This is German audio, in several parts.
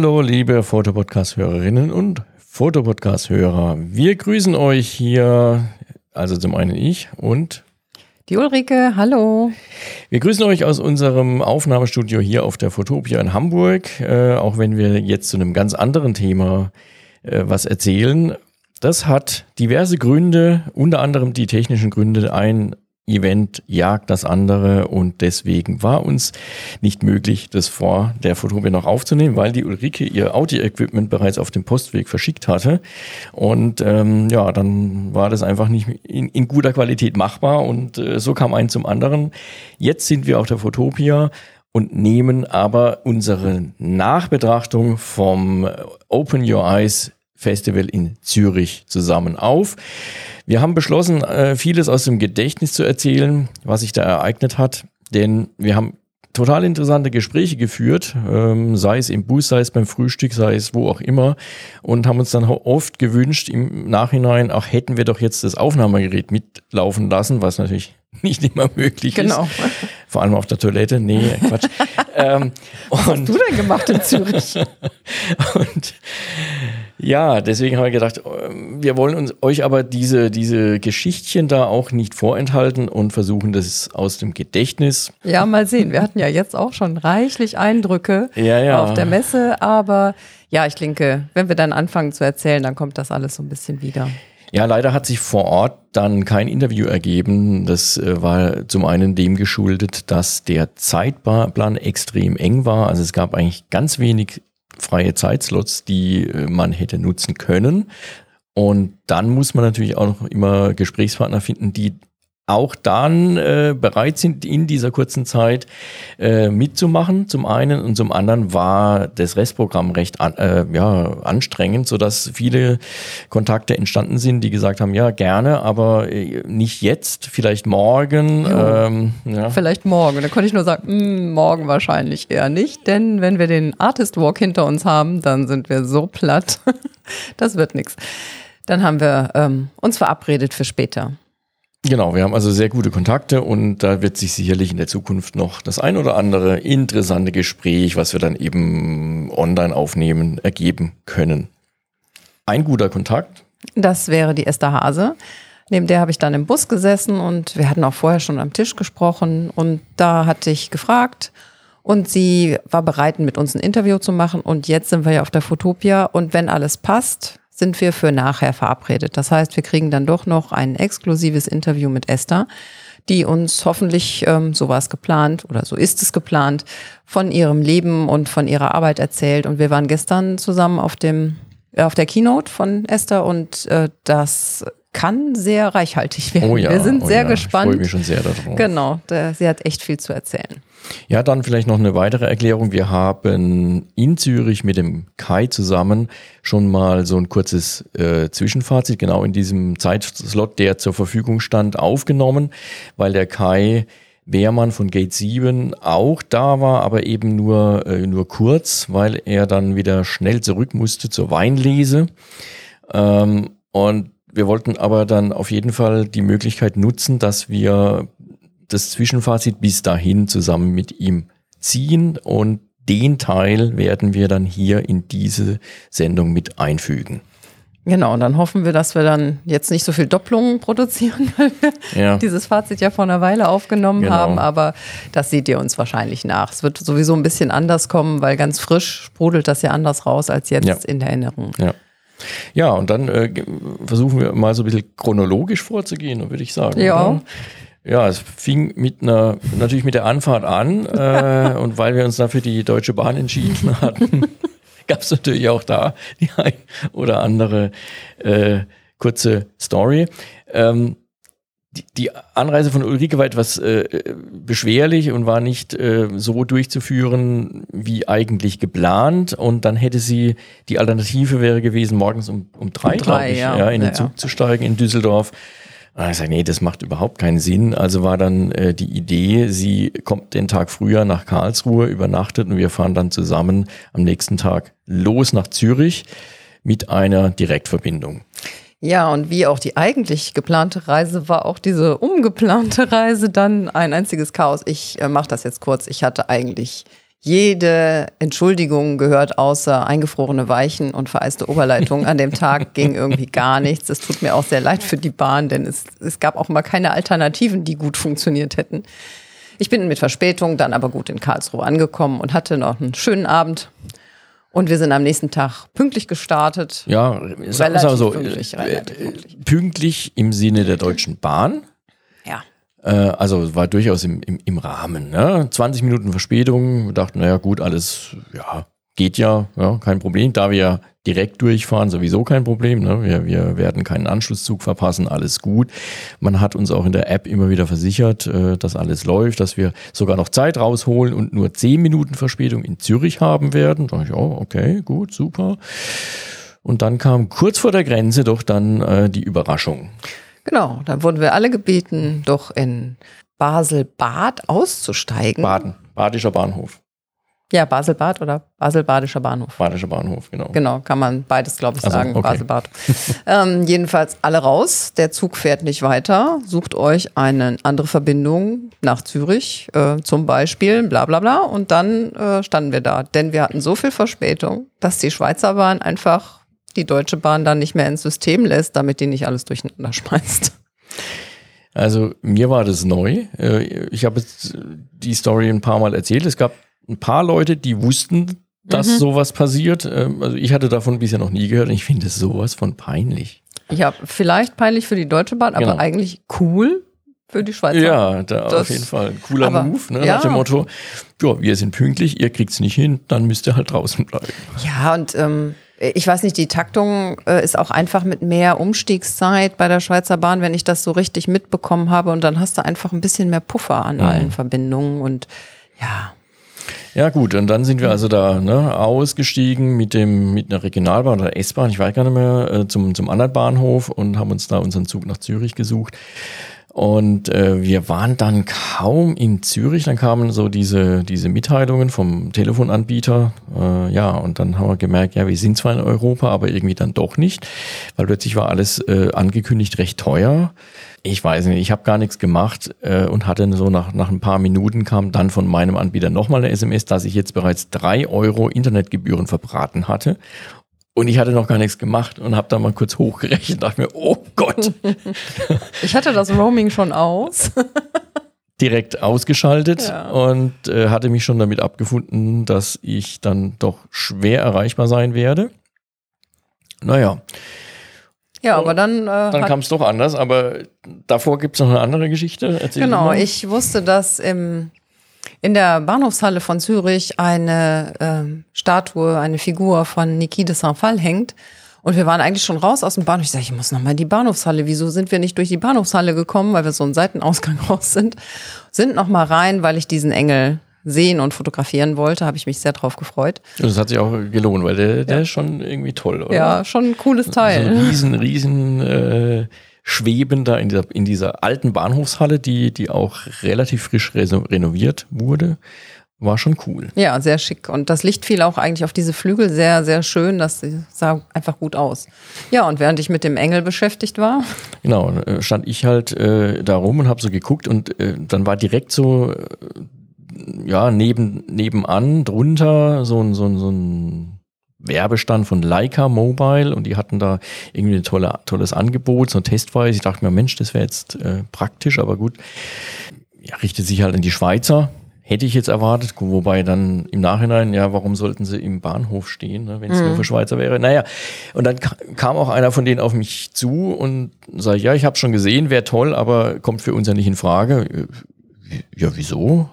Hallo, liebe Fotopodcast-Hörerinnen und Fotopodcast-Hörer. Wir grüßen euch hier, also zum einen ich und die Ulrike, hallo. Wir grüßen euch aus unserem Aufnahmestudio hier auf der Fotopia in Hamburg, äh, auch wenn wir jetzt zu einem ganz anderen Thema äh, was erzählen. Das hat diverse Gründe, unter anderem die technischen Gründe. Ein Event jagt das andere und deswegen war uns nicht möglich, das vor der Fotopia noch aufzunehmen, weil die Ulrike ihr Audio-Equipment bereits auf dem Postweg verschickt hatte und ähm, ja, dann war das einfach nicht in, in guter Qualität machbar und äh, so kam ein zum anderen. Jetzt sind wir auf der Fotopia und nehmen aber unsere Nachbetrachtung vom Open Your Eyes Festival in Zürich zusammen auf. Wir haben beschlossen, äh, vieles aus dem Gedächtnis zu erzählen, was sich da ereignet hat, denn wir haben total interessante Gespräche geführt, ähm, sei es im Bus, sei es beim Frühstück, sei es wo auch immer und haben uns dann oft gewünscht im Nachhinein, auch hätten wir doch jetzt das Aufnahmegerät mitlaufen lassen, was natürlich nicht immer möglich genau. ist. Vor allem auf der Toilette. Nee, Quatsch. ähm, was hast du denn gemacht in Zürich? und ja, deswegen haben wir gedacht, ähm, wir wollen uns euch aber diese, diese Geschichtchen da auch nicht vorenthalten und versuchen das aus dem Gedächtnis. Ja, mal sehen. Wir hatten ja jetzt auch schon reichlich Eindrücke ja, ja. auf der Messe, aber ja, ich denke, wenn wir dann anfangen zu erzählen, dann kommt das alles so ein bisschen wieder. Ja, leider hat sich vor Ort dann kein Interview ergeben. Das äh, war zum einen dem geschuldet, dass der Zeitplan extrem eng war. Also es gab eigentlich ganz wenig freie Zeitslots, die äh, man hätte nutzen können. Und dann muss man natürlich auch noch immer Gesprächspartner finden, die auch dann äh, bereit sind, in dieser kurzen Zeit äh, mitzumachen, zum einen und zum anderen war das Restprogramm recht an, äh, ja, anstrengend, sodass viele Kontakte entstanden sind, die gesagt haben, ja gerne, aber äh, nicht jetzt, vielleicht morgen. Ähm, ja. Vielleicht morgen. Da konnte ich nur sagen, mh, hm, morgen wahrscheinlich eher nicht, denn wenn wir den Artist Walk hinter uns haben, dann sind wir so platt. das wird nichts. Dann haben wir ähm, uns verabredet für später. Genau, wir haben also sehr gute Kontakte und da wird sich sicherlich in der Zukunft noch das ein oder andere interessante Gespräch, was wir dann eben online aufnehmen, ergeben können. Ein guter Kontakt. Das wäre die Esther Hase. Neben der habe ich dann im Bus gesessen und wir hatten auch vorher schon am Tisch gesprochen und da hatte ich gefragt und sie war bereit, mit uns ein Interview zu machen und jetzt sind wir ja auf der Fotopia und wenn alles passt, sind wir für nachher verabredet. Das heißt, wir kriegen dann doch noch ein exklusives Interview mit Esther, die uns hoffentlich, ähm, so war es geplant oder so ist es geplant, von ihrem Leben und von ihrer Arbeit erzählt. Und wir waren gestern zusammen auf dem äh, auf der Keynote von Esther und äh, das kann sehr reichhaltig werden. Oh ja, wir sind oh sehr ja, gespannt. Ich freue mich schon sehr darauf. Genau, der, sie hat echt viel zu erzählen. Ja, dann vielleicht noch eine weitere Erklärung. Wir haben in Zürich mit dem Kai zusammen schon mal so ein kurzes äh, Zwischenfazit, genau in diesem Zeitslot, der zur Verfügung stand, aufgenommen, weil der Kai Beermann von Gate 7 auch da war, aber eben nur, äh, nur kurz, weil er dann wieder schnell zurück musste zur Weinlese. Ähm, und wir wollten aber dann auf jeden Fall die Möglichkeit nutzen, dass wir das Zwischenfazit bis dahin zusammen mit ihm ziehen und den Teil werden wir dann hier in diese Sendung mit einfügen. Genau, und dann hoffen wir, dass wir dann jetzt nicht so viel Doppelungen produzieren, weil wir ja. dieses Fazit ja vor einer Weile aufgenommen genau. haben, aber das seht ihr uns wahrscheinlich nach. Es wird sowieso ein bisschen anders kommen, weil ganz frisch sprudelt das ja anders raus als jetzt ja. in der Erinnerung. Ja. Ja, und dann äh, versuchen wir mal so ein bisschen chronologisch vorzugehen, würde ich sagen. Ja. Oder? Ja, es fing mit einer, natürlich mit der Anfahrt an äh, und weil wir uns dafür die Deutsche Bahn entschieden hatten, gab es natürlich auch da die ein oder andere äh, kurze Story. Ähm, die, die Anreise von Ulrike war etwas äh, beschwerlich und war nicht äh, so durchzuführen wie eigentlich geplant. Und dann hätte sie, die Alternative wäre gewesen, morgens um, um drei, um drei ich, ja. ja. in den ja, Zug ja. zu steigen in Düsseldorf. Und ich gesagt, nee, das macht überhaupt keinen Sinn. Also war dann äh, die Idee, sie kommt den Tag früher nach Karlsruhe, übernachtet und wir fahren dann zusammen am nächsten Tag los nach Zürich mit einer Direktverbindung. Ja, und wie auch die eigentlich geplante Reise war auch diese umgeplante Reise dann ein einziges Chaos. Ich äh, mache das jetzt kurz. Ich hatte eigentlich jede Entschuldigung gehört außer eingefrorene Weichen und vereiste Oberleitungen. An dem Tag ging irgendwie gar nichts. Es tut mir auch sehr leid für die Bahn, denn es, es gab auch mal keine Alternativen, die gut funktioniert hätten. Ich bin mit Verspätung dann aber gut in Karlsruhe angekommen und hatte noch einen schönen Abend. Und wir sind am nächsten Tag pünktlich gestartet. Ja, sagen wir so, pünktlich, äh, pünktlich. pünktlich im Sinne der Deutschen Bahn. Ja. Äh, also war durchaus im, im, im Rahmen. Ne? 20 Minuten Verspätung, wir dachten, naja gut, alles, ja, geht ja, ja, kein Problem. Da wir ja direkt durchfahren, sowieso kein Problem. Ne? Wir, wir werden keinen Anschlusszug verpassen, alles gut. Man hat uns auch in der App immer wieder versichert, äh, dass alles läuft, dass wir sogar noch Zeit rausholen und nur 10 Minuten Verspätung in Zürich haben werden. Da dachte ich, oh, okay, gut, super. Und dann kam kurz vor der Grenze doch dann äh, die Überraschung. Genau, dann wurden wir alle gebeten, doch in Basel-Bad auszusteigen. Baden, Badischer Bahnhof. Ja, Basel-Bad oder Basel-Badischer Bahnhof. Badischer Bahnhof, genau. Genau, kann man beides, glaube ich, Also, sagen. okay. Basel-Bad. ähm, jedenfalls alle raus. Der Zug fährt nicht weiter. Sucht euch eine andere Verbindung nach Zürich, äh, zum Beispiel, bla bla bla. Und dann äh, standen wir da. Denn wir hatten so viel Verspätung, dass die Schweizer Bahn einfach die Deutsche Bahn dann nicht mehr ins System lässt, damit die nicht alles durcheinander schmeißt. Also mir war das neu. Äh, Ich habe jetzt die Story ein paar Mal erzählt. Es gab ein paar Leute, die wussten, dass Mhm. sowas passiert. Ähm, Also ich hatte davon bisher noch nie gehört und ich finde es sowas von peinlich. Ja, vielleicht peinlich für die Deutsche Bahn, aber Genau. eigentlich cool für die Schweizer. Ja, da Das- auf jeden Fall. Ein cooler aber- Move, ne? ja. nach dem Motto, ja, wir sind pünktlich, ihr kriegt's nicht hin, dann müsst ihr halt draußen bleiben. Ja, und ähm, ich weiß nicht, die Taktung äh, ist auch einfach mit mehr Umstiegszeit bei der Schweizer Bahn, wenn ich das so richtig mitbekommen habe. Und dann hast du einfach ein bisschen mehr Puffer an allen Verbindungen. Und ja, Ja gut, und dann sind wir also da ne, ausgestiegen mit dem mit einer Regionalbahn oder S-Bahn, ich weiß gar nicht mehr, äh, zum, zum anderen Bahnhof und haben uns da unseren Zug nach Zürich gesucht. Und äh, wir waren dann kaum in Zürich, dann kamen so diese, diese Mitteilungen vom Telefonanbieter. Äh, ja, und dann haben wir gemerkt, ja, wir sind zwar in Europa, aber irgendwie dann doch nicht, weil plötzlich war alles äh, angekündigt recht teuer. Ich weiß nicht, ich habe gar nichts gemacht äh, und hatte so nach, nach ein paar Minuten kam dann von meinem Anbieter nochmal eine SMS, dass ich jetzt bereits drei Euro Internetgebühren verbraten hatte. Und ich hatte noch gar nichts gemacht und habe da mal kurz hochgerechnet, dachte mir, oh Gott, ich hatte das Roaming schon aus. direkt ausgeschaltet Ja. und äh, hatte mich schon damit abgefunden, dass ich dann doch schwer erreichbar sein werde. Naja, Ja, aber dann, äh, dann kam es doch anders, aber davor gibt es noch eine andere Geschichte. Erzähl genau, ich wusste, dass im, in der Bahnhofshalle von Zürich eine ähm, Statue, eine Figur von Niki de Saint-Phal hängt. Und wir waren eigentlich schon raus aus dem Bahnhof. Ich sage, ich muss noch mal in die Bahnhofshalle. Wieso sind wir nicht durch die Bahnhofshalle gekommen, weil wir so einen Seitenausgang raus sind? Sind noch mal rein, weil ich diesen Engel sehen und fotografieren wollte. Habe ich mich sehr drauf gefreut. Das hat sich auch gelohnt, weil der, der ist schon irgendwie toll, oder? Ja, schon ein cooles So ein Teil. riesen, riesen äh, Schweben da in dieser, in dieser alten Bahnhofshalle, die, die auch relativ frisch reno- renoviert wurde. War schon cool. Ja, sehr schick. Und das Licht fiel auch eigentlich auf diese Flügel sehr, sehr schön. Das sah einfach gut aus. Ja, und während ich mit dem Engel beschäftigt war, Genau, äh, stand ich halt äh, da rum und habe so geguckt und äh, dann war direkt so, äh, ja, neben, nebenan, drunter so ein, so ein, so ein Werbestand von Leica Mobile und die hatten da irgendwie ein tolle, tolles Angebot, so ein Testweise. Ich dachte mir, Mensch, das wäre jetzt äh, praktisch, aber gut. Ja, richtet sich halt an die Schweizer. Hätte ich jetzt erwartet, wobei dann im Nachhinein, ja, warum sollten sie im Bahnhof stehen, ne, wenn es nur für Schweizer wäre? Naja, und dann ka- kam auch einer von denen auf mich zu und sagte, ja, ich habe schon gesehen, wäre toll, aber kommt für uns ja nicht in Frage. Äh, Ja, wieso?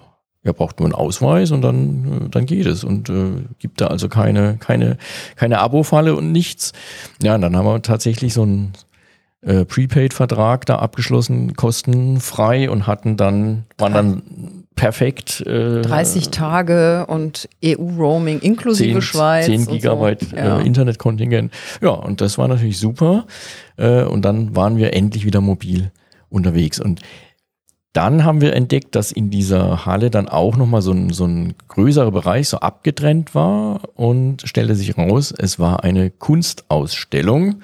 Er braucht nur einen Ausweis und dann, äh, dann geht es und äh, gibt da also keine, keine, keine Abo-Falle und nichts. Ja, und dann haben wir tatsächlich so einen äh, Prepaid-Vertrag da abgeschlossen, kostenfrei und hatten dann, waren dann perfekt. Äh, 30 Tage und EU-Roaming inklusive 10, Schweiz. 10 und Gigabyte So. Ja. äh, Internetkontingent. Ja, und das war natürlich super. Äh, und dann waren wir endlich wieder mobil unterwegs. Und dann haben wir entdeckt, dass in dieser Halle dann auch nochmal so ein, so ein größerer Bereich so abgetrennt war und stellte sich raus, es war eine Kunstausstellung.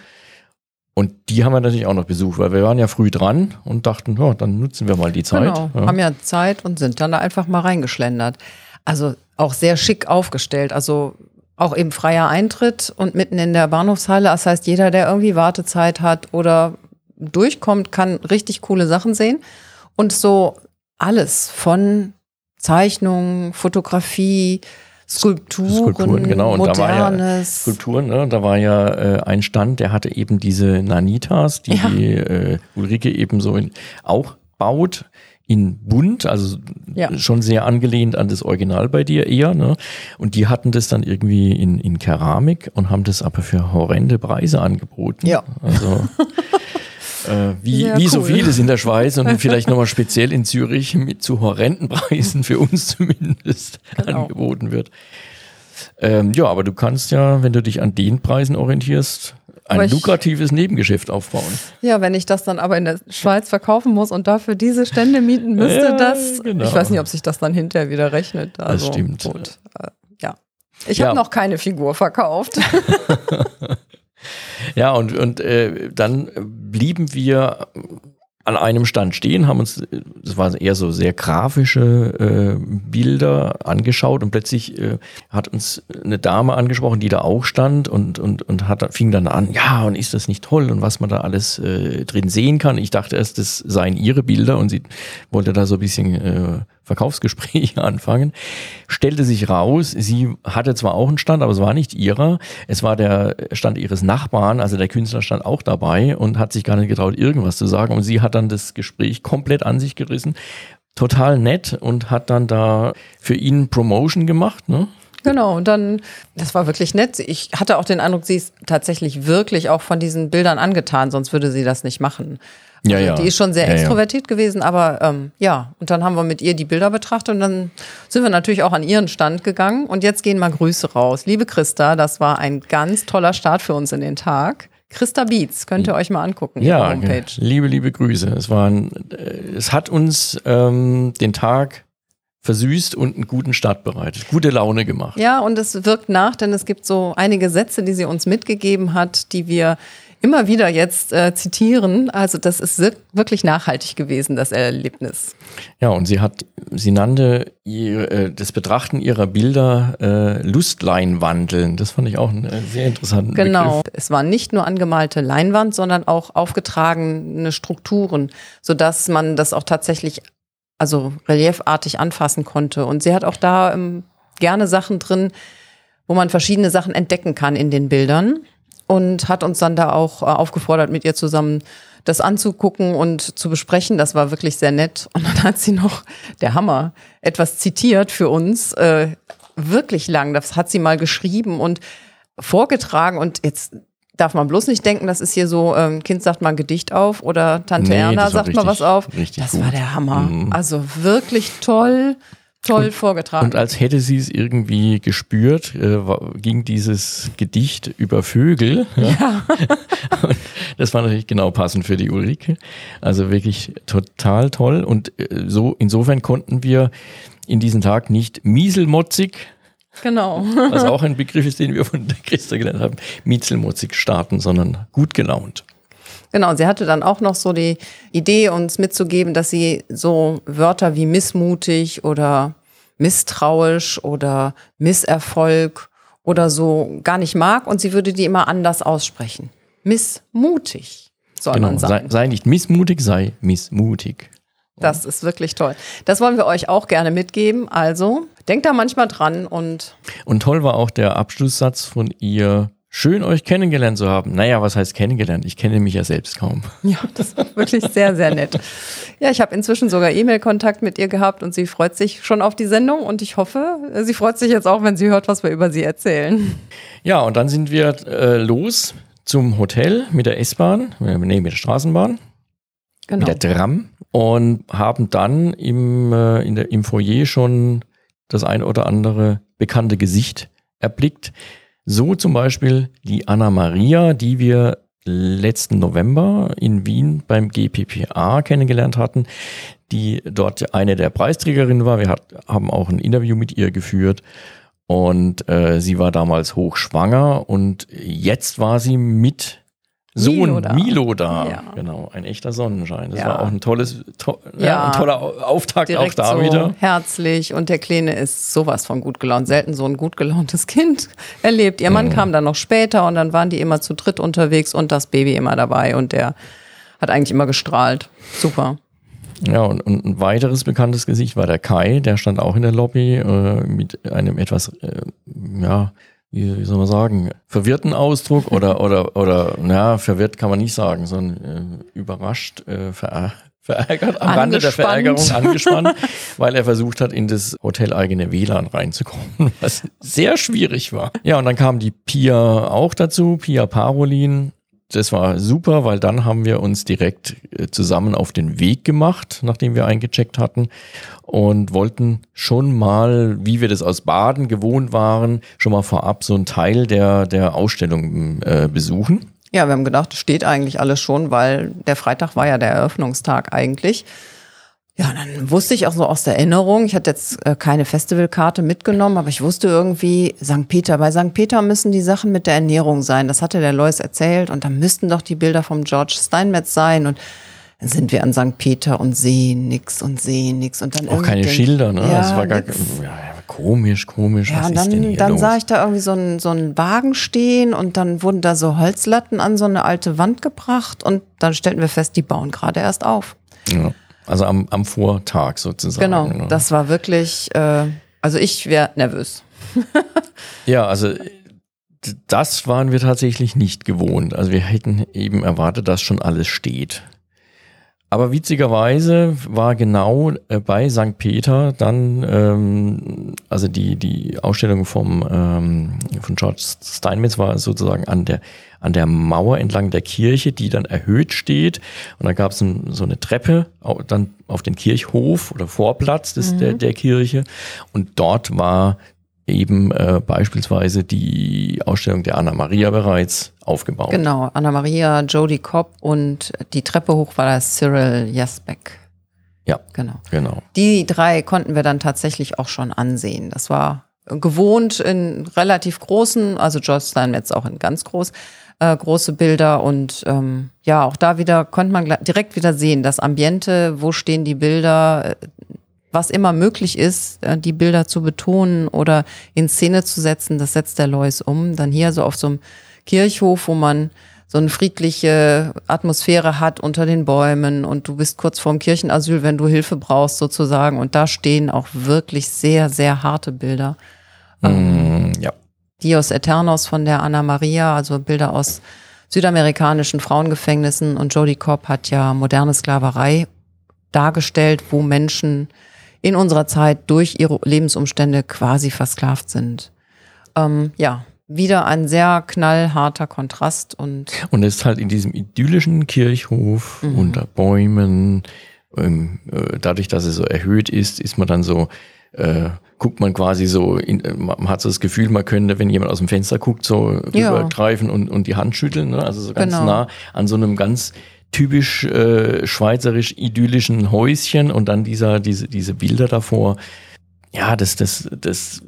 Und die haben wir natürlich auch noch besucht, weil wir waren ja früh dran und dachten, ja, dann nutzen wir mal die Zeit. Genau, Ja. haben ja Zeit und sind dann da einfach mal reingeschlendert. Also auch sehr schick aufgestellt. Also auch eben freier Eintritt und mitten in der Bahnhofshalle. Das heißt, jeder, der irgendwie Wartezeit hat oder durchkommt, kann richtig coole Sachen sehen. Und so alles von Zeichnungen, Fotografie, Skulpturen, Skulpturen, genau. Und Modernes. da war ja Skulpturen, ne? da war ja äh, ein Stand, der hatte eben diese Nanitas, die, Ja. die äh, Ulrike eben so in, auch baut in bunt, also Ja. schon sehr angelehnt an das Original bei dir eher. Ne? Und die hatten das dann irgendwie in, in Keramik und haben das aber für horrende Preise angeboten. Ja. Also äh, wie, Sehr wie so cool. vieles in der Schweiz und vielleicht nochmal speziell in Zürich mit zu horrenden Preisen für uns zumindest Genau. angeboten wird. Ähm, ja, aber du kannst ja, wenn du dich an den Preisen orientierst, ein Aber ich- lukratives Nebengeschäft aufbauen. Ja, wenn ich das dann aber in der Schweiz verkaufen muss und dafür diese Stände mieten müsste, Ja, das, genau. ich weiß nicht, ob sich das dann hinterher wieder rechnet. Also, stimmt. Gut. Äh, ja. Ich Ja. habe noch keine Figur verkauft. Ja, und, und äh, dann blieben wir an einem Stand stehen, haben uns, das waren eher so sehr grafische äh, Bilder angeschaut und plötzlich äh, hat uns eine Dame angesprochen, die da auch stand und, und, und hat, fing dann an, ja, und ist das nicht toll und was man da alles äh, drin sehen kann. Ich dachte erst, das seien ihre Bilder und sie wollte da so ein bisschen äh, Verkaufsgespräche anfangen. Stellte sich raus, sie hatte zwar auch einen Stand, aber es war nicht ihrer. Es war der Stand ihres Nachbarn, also der Künstler stand auch dabei und hat sich gar nicht getraut, irgendwas zu sagen. Und sie hat dann das Gespräch komplett an sich gerissen. Total nett und hat dann da für ihn Promotion gemacht, ne? Genau, und dann, das war wirklich nett. Ich hatte auch den Eindruck, sie ist tatsächlich wirklich auch von diesen Bildern angetan, sonst würde sie das nicht machen. Ja, Also ja. Die ist schon sehr Ja, ja. extrovertiert gewesen, aber ähm, ja, und dann haben wir mit ihr die Bilder betrachtet und dann sind wir natürlich auch an ihren Stand gegangen. Und jetzt gehen mal Grüße raus. Liebe Christa, das war ein ganz toller Start für uns in den Tag. Christa Beats, könnt ihr euch mal angucken, Ja, Homepage. liebe, liebe Grüße. Es waren, äh, es hat uns ähm, den Tag versüßt und einen guten Start bereitet. Gute Laune gemacht. Ja, und es wirkt nach, denn es gibt so einige Sätze, die sie uns mitgegeben hat, die wir immer wieder jetzt äh, zitieren. Also das ist wir- wirklich nachhaltig gewesen, das Erlebnis. Ja, und sie hat, sie nannte ihr, äh, das Betrachten ihrer Bilder äh, Lustleinwandeln. Das fand ich auch einen äh, sehr interessanten Genau. Begriff. Es war nicht nur angemalte Leinwand, sondern auch aufgetragene Strukturen, sodass man das auch tatsächlich also reliefartig anfassen konnte. Und sie hat auch da ähm, gerne Sachen drin, wo man verschiedene Sachen entdecken kann in den Bildern und hat uns dann da auch äh, aufgefordert, mit ihr zusammen das anzugucken und zu besprechen. Das war wirklich sehr nett. Und dann hat sie noch, der Hammer, etwas zitiert für uns, äh, wirklich lang. Das hat sie mal geschrieben und vorgetragen. Und jetzt darf man bloß nicht denken, das ist hier so, ähm, Kind sagt mal ein Gedicht auf oder Tante Nee, Erna sagt mal was richtig- auf. richtig Das gut. war der Hammer. Mhm. Also wirklich toll, toll vorgetragen. Und als hätte sie es irgendwie gespürt, äh, ging dieses Gedicht über Vögel. Ja. und das war natürlich genau passend für die Ulrike. Also wirklich total toll. Und äh, so insofern konnten wir in diesen Tag nicht mieselmotzig, genau. was auch ein Begriff ist, den wir von der Christa gelernt haben, mieselmotzig starten, sondern gut gelaunt. Genau, sie hatte dann auch noch so die Idee, uns mitzugeben, dass sie so Wörter wie missmutig oder misstrauisch oder Misserfolg oder so gar nicht mag und sie würde die immer anders aussprechen. Missmutig soll Genau. man Sei, sagen. sei nicht missmutig, sei missmutig. Das ist wirklich toll. Das wollen wir euch auch gerne mitgeben. Also denkt da manchmal dran und Und toll war auch der Abschlusssatz von ihr. Schön euch kennengelernt zu haben. Naja, was heißt kennengelernt? Ich kenne mich ja selbst kaum. Ja, das war wirklich sehr, sehr nett. Ja, ich habe inzwischen sogar E-Mail-Kontakt mit ihr gehabt und sie freut sich schon auf die Sendung und ich hoffe, sie freut sich jetzt auch, wenn sie hört, was wir über sie erzählen. Ja, und dann sind wir äh, los zum Hotel mit der S-Bahn, äh, nee, mit der Straßenbahn, Genau. mit der Tram und haben dann im, äh, der, im Foyer schon das ein oder andere bekannte Gesicht erblickt. So zum Beispiel die Anna Maria, die wir letzten November in Wien beim GPPA kennengelernt hatten, die dort eine der Preisträgerinnen war. Wir hat, haben auch ein Interview mit ihr geführt und äh, sie war damals hochschwanger und jetzt war sie mit Sohn Milo da. Milo da. Ja. Genau, ein echter Sonnenschein. Das Ja. war auch ein tolles, to ja. Ein toller Au- Auftakt direkt auch da so wieder. herzlich und der Kleine ist sowas von gut gelaunt. Selten so ein gut gelauntes Kind erlebt. Ihr Mhm. Mann kam dann noch später und dann waren die immer zu dritt unterwegs und das Baby immer dabei und der hat eigentlich immer gestrahlt. Super. Ja, und, und ein weiteres bekanntes Gesicht war der Kai, der stand auch in der Lobby äh, mit einem etwas, äh, ja, wie, wie soll man sagen, verwirrten Ausdruck oder, oder, oder, ja, verwirrt kann man nicht sagen, sondern äh, überrascht, äh, verär verärgert, am Rande der. Verärgerung angespannt, weil er versucht hat, in das hoteleigene WLAN reinzukommen, was sehr schwierig war. Ja, und dann kam die Pia auch dazu, Pia Parolin. Das war super, weil dann haben wir uns direkt äh, zusammen auf den Weg gemacht, nachdem wir eingecheckt hatten und wollten schon mal, wie wir das aus Baden gewohnt waren, schon mal vorab so einen Teil der, der Ausstellung äh, besuchen. Ja, wir haben gedacht, steht eigentlich alles schon, weil der Freitag war ja der Eröffnungstag eigentlich. Ja, dann wusste ich auch so aus der Erinnerung, ich hatte jetzt äh, keine Festivalkarte mitgenommen, aber ich wusste irgendwie, St. Peter, bei St. Peter müssen die Sachen mit der Ernährung sein. Das hatte der Lois erzählt und da müssten doch die Bilder vom George Steinmetz sein und dann sind wir an St. Peter und sehen nix und sehen nix und dann Auch keine irgendein- Schilder, ne? Ja, das war gar nix. ja, komisch, komisch. Ja, was und ist denn dann, hier dann los? sah ich da irgendwie so einen, so einen Wagen stehen und dann wurden da so Holzlatten an so eine alte Wand gebracht und dann stellten wir fest, die bauen gerade erst auf. ja, also am, am Vortag sozusagen. Genau, ne? das war wirklich, äh, also ich wäre nervös. Ja, also das waren wir tatsächlich nicht gewohnt. Also wir hätten eben erwartet, dass schon alles steht. Aber witzigerweise war genau äh, bei St. Peter dann, ähm, also die, die Ausstellung vom, ähm, von George Steinmetz war sozusagen an der, an der Mauer entlang der Kirche, die dann erhöht steht. Und dann gab es ein, so eine Treppe dann auf den Kirchhof oder Vorplatz des, der, der Kirche. Und dort war eben äh, beispielsweise die Ausstellung der Anna Maria bereits aufgebaut. Genau, Anna-Maria, Jodie Kopp und die Treppe hoch war das Cyril Jasbeck. Ja, Genau. genau. Die drei konnten wir dann tatsächlich auch schon ansehen. Das war gewohnt in relativ großen, also George Steinmetz auch in ganz groß, äh, große Bilder und ähm, ja, auch da wieder konnte man direkt wieder sehen, das Ambiente, wo stehen die Bilder, äh, was immer möglich ist, äh, die Bilder zu betonen oder in Szene zu setzen, das setzt der Lois um. Dann hier so auf so einem Kirchhof, wo man so eine friedliche Atmosphäre hat unter den Bäumen und du bist kurz vorm Kirchenasyl, wenn du Hilfe brauchst sozusagen. Und da stehen auch wirklich sehr, sehr harte Bilder. Mm, ja. Dios Eternos von der Anna Maria, also Bilder aus südamerikanischen Frauengefängnissen. Und Jodie Cobb hat ja moderne Sklaverei dargestellt, wo Menschen in unserer Zeit durch ihre Lebensumstände quasi versklavt sind. Ähm, ja, wieder ein sehr knallharter Kontrast und Und es ist halt in diesem idyllischen Kirchhof Mhm. unter Bäumen, ähm, äh, dadurch, dass es so erhöht ist, ist man dann so, äh, guckt man quasi so, in, äh, man hat so das Gefühl, man könnte, wenn jemand aus dem Fenster guckt, so Ja. rübergreifen und, und die Hand schütteln, ne? also so ganz Genau. nah an so einem ganz typisch äh, schweizerisch idyllischen Häuschen und dann dieser, diese, diese Bilder davor. Ja, das, das, das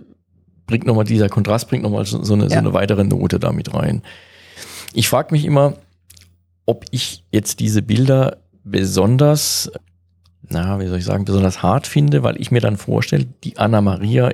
bringt nochmal, dieser Kontrast bringt nochmal so, so, eine, so Ja. eine weitere Note damit rein. Ich frage mich immer, ob ich jetzt diese Bilder besonders, na, wie soll ich sagen, besonders hart finde, weil ich mir dann vorstelle, die Anna Maria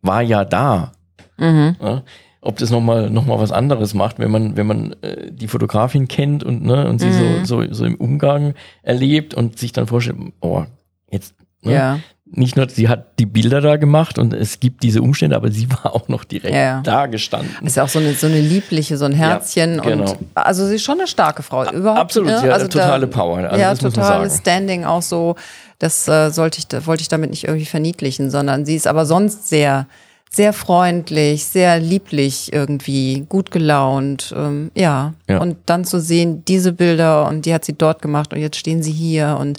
war ja da. mhm. Ja? Ob das nochmal noch mal was anderes macht, wenn man, wenn man äh, die Fotografin kennt und, ne, und sie Mhm. so, so, so im Umgang erlebt und sich dann vorstellt, oh, jetzt, ne? ja. nicht nur, sie hat die Bilder da gemacht und es gibt diese Umstände, aber sie war auch noch direkt Ja, ja. da gestanden. Ist ja auch so eine, so eine liebliche, so ein Herzchen. genau. Und also sie ist schon eine starke Frau. Überhaupt, absolut, ne? sie hat also totale Power, also ja, totales. Standing auch so. Das äh, sollte ich, da wollte ich damit nicht irgendwie verniedlichen, sondern sie ist aber sonst sehr, sehr freundlich, sehr lieblich irgendwie, gut gelaunt. Ähm, ja. Ja. Und dann zu sehen, diese Bilder und die hat sie dort gemacht und jetzt stehen sie hier und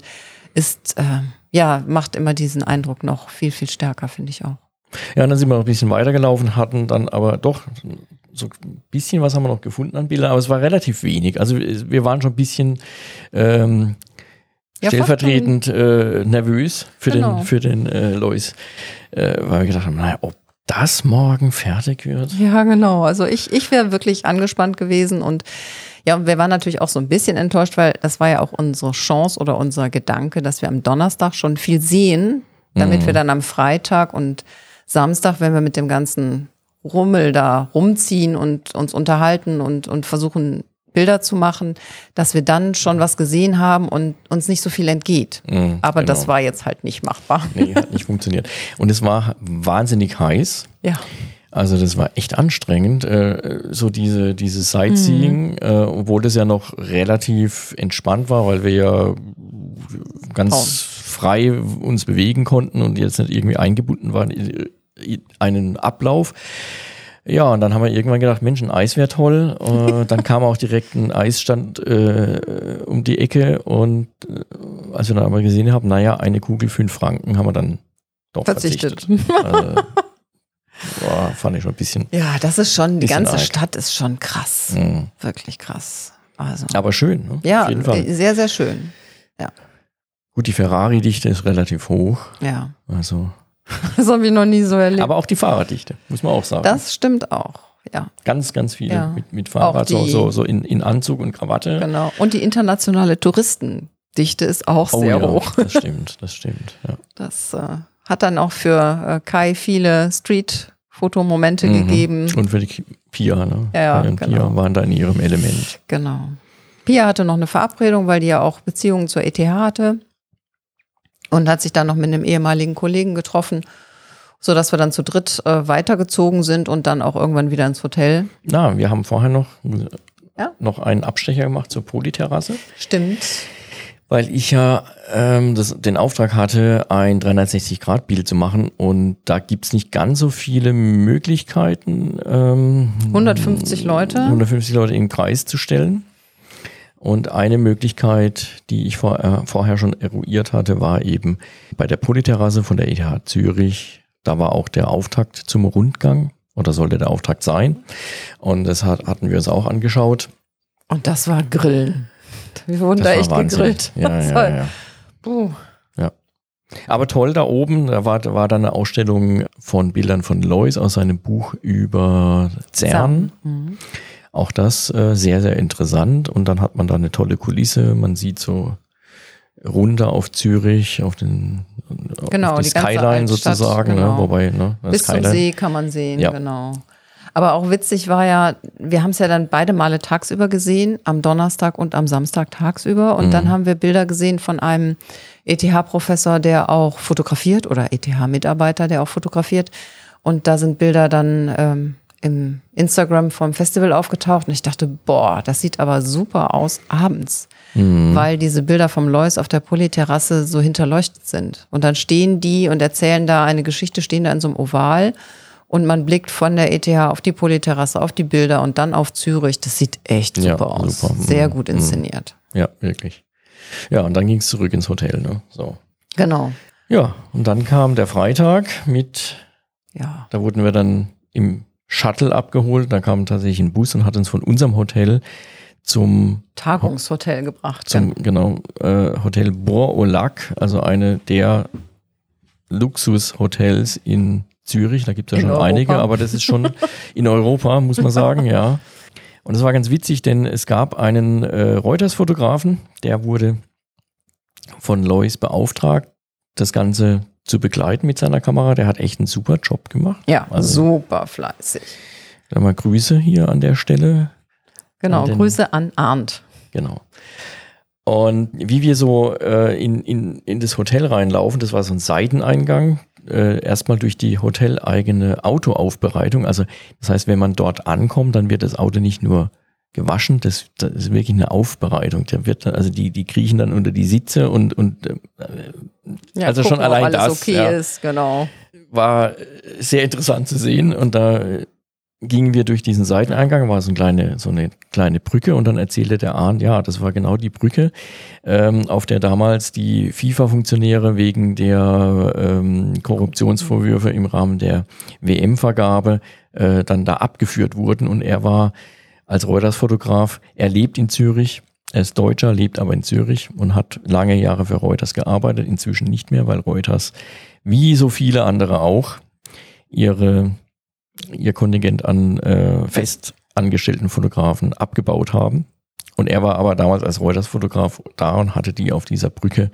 ist, äh, ja, macht immer diesen Eindruck noch viel, viel stärker, finde ich auch. Ja, und dann sind wir noch ein bisschen weitergelaufen, hatten dann aber doch so ein bisschen was haben wir noch gefunden an Bildern, aber es war relativ wenig. Also wir waren schon ein bisschen ähm, Ja, stellvertretend äh, nervös für Genau. den, für den äh, Lois, äh, weil wir gedacht haben, naja, ob das morgen fertig wird. Ja, genau. Also ich, ich wäre wirklich angespannt gewesen und Ja, wir waren natürlich auch so ein bisschen enttäuscht, weil das war ja auch unsere Chance oder unser Gedanke, dass wir am Donnerstag schon viel sehen, damit Mhm. wir dann am Freitag und Samstag, wenn wir mit dem ganzen Rummel da rumziehen und uns unterhalten und, und versuchen, Bilder zu machen, dass wir dann schon was gesehen haben und uns nicht so viel entgeht. Mhm, Aber das genau. war jetzt halt nicht machbar. Nee, hat nicht funktioniert. Und es war wahnsinnig heiß. Ja. Also das war echt anstrengend, äh, so diese, dieses Sightseeing, Mhm. äh, obwohl das ja noch relativ entspannt war, weil wir ja ganz Kaum. frei uns bewegen konnten und jetzt nicht irgendwie eingebunden waren in einen Ablauf. Ja, und dann haben wir irgendwann gedacht, Mensch, ein Eis wäre toll. Äh, dann kam auch direkt ein Eisstand äh, um die Ecke und äh, als wir dann aber gesehen haben, naja, eine Kugel fünf Franken haben wir dann doch Verzichtet. verzichtet. Also, boah, fand ich schon ein bisschen. Ja, das ist schon, die ganze arg. Stadt ist schon krass. mh. Wirklich krass. Also. Aber schön, ne? Ja, Auf jeden Fall. äh, sehr, sehr schön. Gut, die Ferrari-Dichte ist relativ hoch. Ja. Also, Das habe ich noch nie so erlebt. aber auch die Fahrraddichte, muss man auch sagen. das stimmt auch. Ja, ganz, ganz viele Ja. mit, mit Fahrrad, so, so, so in, in Anzug und Krawatte. genau. Und die internationale Touristendichte ist auch Oh sehr ja, hoch. das stimmt, das stimmt. Ja. Das äh, hat dann auch für äh, Kai viele Street-Fotomomente Mhm. gegeben. Und für die Pia, ne? Ja, ja, Kai und genau. Pia waren da in ihrem Element. Genau. Pia hatte noch eine Verabredung, weil die ja auch Beziehungen zur ETH hatte und hat sich dann noch mit einem ehemaligen Kollegen getroffen, so dass wir dann zu dritt äh, weitergezogen sind und dann auch irgendwann wieder ins Hotel. Na, wir haben vorher noch, Ja. noch einen Abstecher gemacht zur Polyterrasse, Stimmt. weil ich ja ähm, das, den Auftrag hatte, ein 360-Grad-Bild zu machen und da gibt's nicht ganz so viele Möglichkeiten. Ähm, 150 Leute. 150 Leute in den Kreis zu stellen. Und eine Möglichkeit, die ich vor, äh, vorher schon eruiert hatte, war eben bei der Polyterrasse von der ETH Zürich. Da war auch der Auftakt zum Rundgang oder sollte der Auftakt sein. Und das hat, hatten wir uns auch angeschaut. Und das war Grillen. Wir wurden Das da echt Wahnsinn. gegrillt. Ja, ja, ja. Puh. Aber toll da oben, da war, da war dann eine Ausstellung von Bildern von Lois aus seinem Buch über CERN. Mhm. Auch das äh, sehr, sehr interessant. Und dann hat man da eine tolle Kulisse. Man sieht so runter auf Zürich, auf den Genau, auf die die ganze Skyline sozusagen. genau. Ne? Wobei, ne, das Bis zum Skyline. See kann man sehen, Ja. genau. Aber auch witzig war ja, wir haben es ja dann beide Male tagsüber gesehen, am Donnerstag und am Samstag tagsüber. Und Mhm. dann haben wir Bilder gesehen von einem ETH-Professor, der auch fotografiert oder ETH-Mitarbeiter, der auch fotografiert. Und da sind Bilder dann ähm, im Instagram vom Festival aufgetaucht. Und ich dachte, boah, das sieht aber super aus abends Mhm. weil diese Bilder vom Lois auf der Polyterrasse so hinterleuchtet sind. Und dann stehen die und erzählen da eine Geschichte, stehen da in so einem Oval und man blickt von der ETH auf die Polyterrasse, auf die Bilder und dann auf Zürich. Das sieht echt Ja, super aus. super. Sehr Mhm. gut inszeniert. Ja, wirklich. Ja, und dann ging es zurück ins Hotel. Ne? So. Genau. Ja, und dann kam der Freitag mit, Ja. da wurden wir dann im Shuttle abgeholt. Da kam tatsächlich ein Bus und hat uns von unserem Hotel zum Tagungshotel gebracht. zum genau äh, Hotel Bois au Lac, also eine der Luxushotels in Zürich. Da gibt es ja In schon Europa. einige, aber das ist schon in Europa, muss man sagen, ja. Und das war ganz witzig, denn es gab einen äh, Reuters-Fotografen, der wurde von Lois beauftragt, das Ganze zu begleiten mit seiner Kamera. Der hat echt einen super Job gemacht. ja, Also- super fleißig. Dann mal Grüße hier an der Stelle. Genau, Und den- Grüße an Arndt. Genau. Und wie wir so äh, in, in, in das Hotel reinlaufen, das war so ein Seiteneingang, äh, erstmal durch die hoteleigene Autoaufbereitung. Also das heißt, wenn man dort ankommt, dann wird das Auto nicht nur gewaschen, das, das ist wirklich eine Aufbereitung. Der wird dann, also die, die kriechen dann unter die Sitze und, und äh, Ja, Also schon gucken, ob allein alles das, okay ja. ist, genau. war sehr interessant zu sehen und da äh, gingen wir durch diesen Seiteneingang, war so eine kleine, so eine kleine Brücke und dann erzählte der Arndt, ja, das war genau die Brücke, ähm, auf der damals die FIFA-Funktionäre wegen der ähm, Korruptionsvorwürfe im Rahmen der WM-Vergabe äh, dann da abgeführt wurden und er war als Reuters-Fotograf, er lebt in Zürich, er ist Deutscher, lebt aber in Zürich und hat lange Jahre für Reuters gearbeitet, inzwischen nicht mehr, weil Reuters, wie so viele andere auch, ihre, ihr Kontingent an äh, fest Fotografen abgebaut haben. Und er war aber damals als Reuters-Fotograf da und hatte die auf dieser Brücke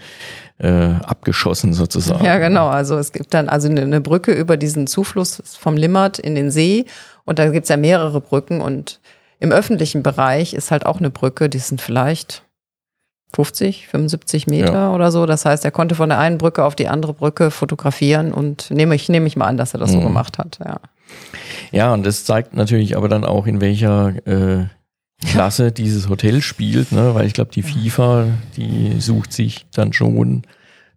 äh, abgeschossen sozusagen. Ja, genau. Also es gibt dann also eine Brücke über diesen Zufluss vom Limmat in den See und da gibt's ja mehrere Brücken und im öffentlichen Bereich ist halt auch eine Brücke, die sind vielleicht 50, 75 Meter ja. oder so. Das heißt, er konnte von der einen Brücke auf die andere Brücke fotografieren und nehme ich, nehme ich mal an, dass er das mhm. so gemacht hat, ja. Ja, und das zeigt natürlich aber dann auch, in welcher äh, Klasse dieses Hotel spielt, ne? weil ich glaube, die FIFA, die sucht sich dann schon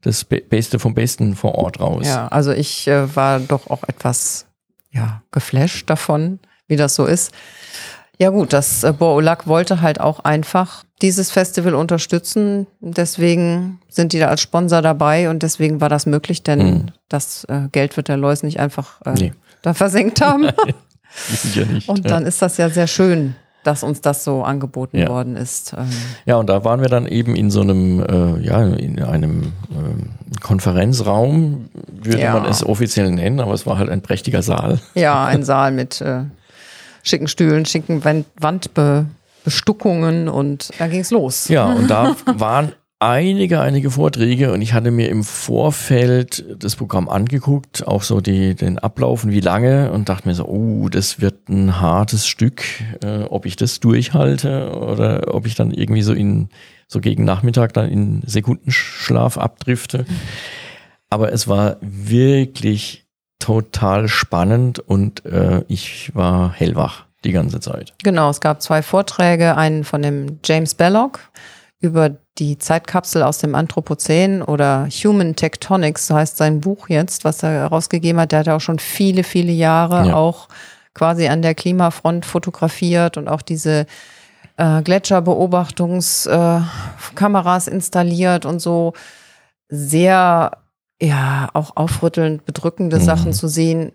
das Be Beste vom Besten vor Ort raus. Ja, also ich äh, war doch auch etwas ja, geflasht davon, wie das so ist. Ja gut, das äh, Boolak wollte halt auch einfach dieses Festival unterstützen. Deswegen sind die da als Sponsor dabei und deswegen war das möglich, denn mhm. das äh, Geld wird der Lois nicht einfach äh, nee. da versenkt haben. Sicher nicht. Und dann ja. ist das ja sehr schön, dass uns das so angeboten ja. worden ist. Ähm. Ja, und da waren wir dann eben in so einem, äh, ja, in einem äh, Konferenzraum, würde ja. man es offiziell nennen, aber es war halt ein prächtiger Saal. Ja, ein Saal mit äh, schicken Stühlen, schicken Wandbestückungen und da ging es los. Ja, und da waren einige, einige Vorträge und ich hatte mir im Vorfeld das Programm angeguckt, auch so die, den Ablauf und wie lange und dachte mir so, oh, das wird ein hartes Stück, äh, ob ich das durchhalte oder ob ich dann irgendwie so in, so gegen Nachmittag dann in Sekundenschlaf abdrifte. Aber es war wirklich total spannend und äh, ich war hellwach die ganze Zeit. Genau, es gab zwei Vorträge, einen von dem James Belloc über die Zeitkapsel aus dem Anthropozän oder Human Tectonics, so heißt sein Buch jetzt, was er herausgegeben hat. Der hat auch schon viele, viele Jahre ja. auch quasi an der Klimafront fotografiert und auch diese äh, Gletscherbeobachtungskameras äh, installiert und so sehr, ja, auch aufrüttelnd, bedrückende mhm. Sachen zu sehen,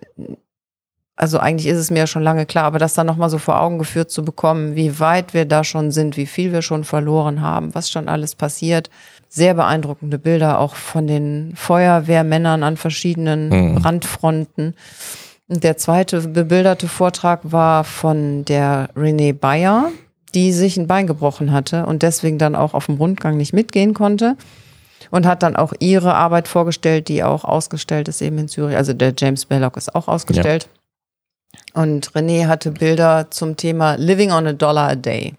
also eigentlich ist es mir ja schon lange klar, aber das dann nochmal so vor Augen geführt zu bekommen, wie weit wir da schon sind, wie viel wir schon verloren haben, was schon alles passiert. Sehr beeindruckende Bilder auch von den Feuerwehrmännern an verschiedenen mhm. Randfronten. Und der zweite bebilderte Vortrag war von der Renee Bayer, die sich ein Bein gebrochen hatte und deswegen dann auch auf dem Rundgang nicht mitgehen konnte und hat dann auch ihre Arbeit vorgestellt, die auch ausgestellt ist eben in Zürich. Also der James Belloc ist auch ausgestellt. Ja. Und René hatte Bilder zum Thema Living on a Dollar a Day.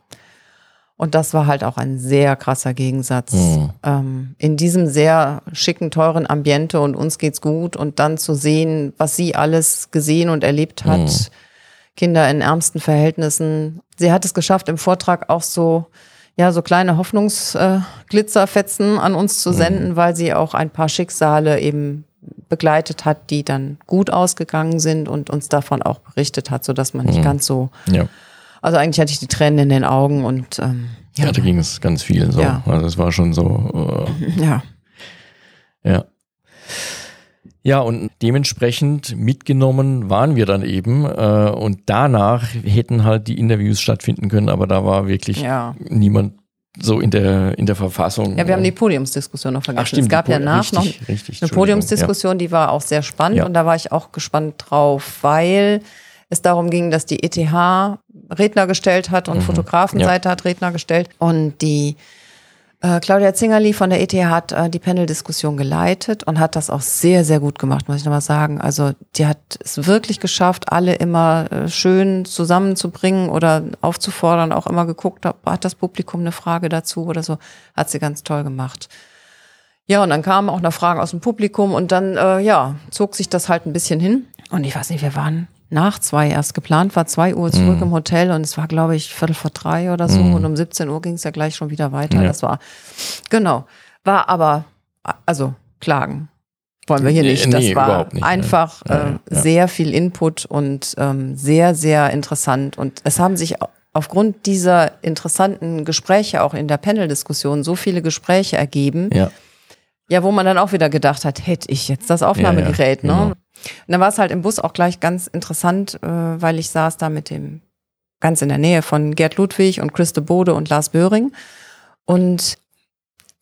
Und das war halt auch ein sehr krasser Gegensatz. Mhm. Ähm, in diesem sehr schicken, teuren Ambiente und uns geht's gut und dann zu sehen, was sie alles gesehen und erlebt hat. Mhm. Kinder in ärmsten Verhältnissen. Sie hat es geschafft, im Vortrag auch so, ja, so kleine Hoffnungsglitzerfetzen äh, an uns zu mhm. senden, mhm. weil sie auch ein paar Schicksale eben begleitet hat, die dann gut ausgegangen sind und uns davon auch berichtet hat, sodass man nicht mhm. ganz so. Ja. Also eigentlich hatte ich die Tränen in den Augen und ähm, ja. ja, da ging es ganz vielen so. Ja. Also es war schon so. Äh. Ja. Ja, und dementsprechend mitgenommen waren wir dann eben. Äh, und danach hätten halt die Interviews stattfinden können, aber da war wirklich ja. niemand so in der, in der Verfassung. Ja, wir haben die Podiumsdiskussion noch vergessen. Ach, stimmt, es gab ja nach richtig, noch richtig, eine Podiumsdiskussion, ja. die war auch sehr spannend ja. und da war ich auch gespannt drauf, weil es darum ging, dass die ETH Redner gestellt hat und mhm. Fotografenseite hat Redner gestellt und die äh, Claudia Zingerli von der ETH hat äh, die Panel-Diskussion geleitet und hat das auch sehr, sehr gut gemacht, muss ich nochmal sagen. Also die hat es wirklich geschafft, alle immer äh, schön zusammenzubringen oder aufzufordern, auch immer geguckt, hat das Publikum eine Frage dazu oder so. Hat sie ganz toll gemacht. Ja, und dann kamen auch noch Fragen aus dem Publikum und dann, äh, ja, zog sich das halt ein bisschen hin. Und ich weiß nicht, wir waren nach zwei erst geplant war, zwei Uhr zurück mm. im Hotel und es war, glaube ich, Viertel vor drei oder so mm. und um 17 Uhr ging es ja gleich schon wieder weiter. Ja. Das war, genau, war aber, also Klagen wollen wir hier nicht. Das nee, war nicht, einfach ja, äh, ja. sehr viel Input und ähm, sehr, sehr interessant und es haben sich aufgrund dieser interessanten Gespräche auch in der Panel-Diskussion so viele Gespräche ergeben. Ja. Ja, wo man dann auch wieder gedacht hat, hätte ich jetzt das Aufnahmegerät, ne? Genau. Und dann war es halt im Bus auch gleich ganz interessant, äh, weil ich saß da mit dem ganz in der Nähe von Gerd Ludwig und Christe Bode und Lars Böhring. Und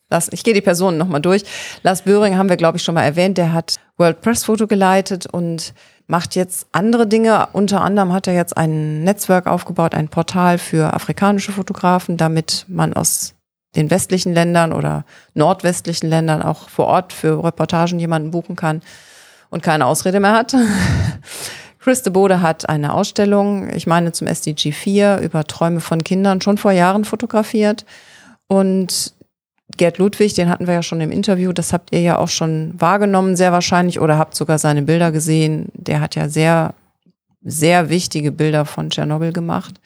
Lars, ich gehe die Personen nochmal durch. Lars Böhring haben wir, glaube ich, schon mal erwähnt. Der hat World Press Photo geleitet und macht jetzt andere Dinge. Unter anderem hat er jetzt ein Netzwerk aufgebaut, ein Portal für afrikanische Fotografen, damit man aus den westlichen Ländern oder nordwestlichen Ländern auch vor Ort für Reportagen jemanden buchen kann und keine Ausrede mehr hat. Chris de Bode hat eine Ausstellung, ich meine zum SDG 4, über Träume von Kindern schon vor Jahren fotografiert. Und Gerd Ludwig, den hatten wir ja schon im Interview, das habt ihr ja auch schon wahrgenommen, sehr wahrscheinlich, oder habt sogar seine Bilder gesehen. Der hat ja sehr, sehr wichtige Bilder von Tschernobyl gemacht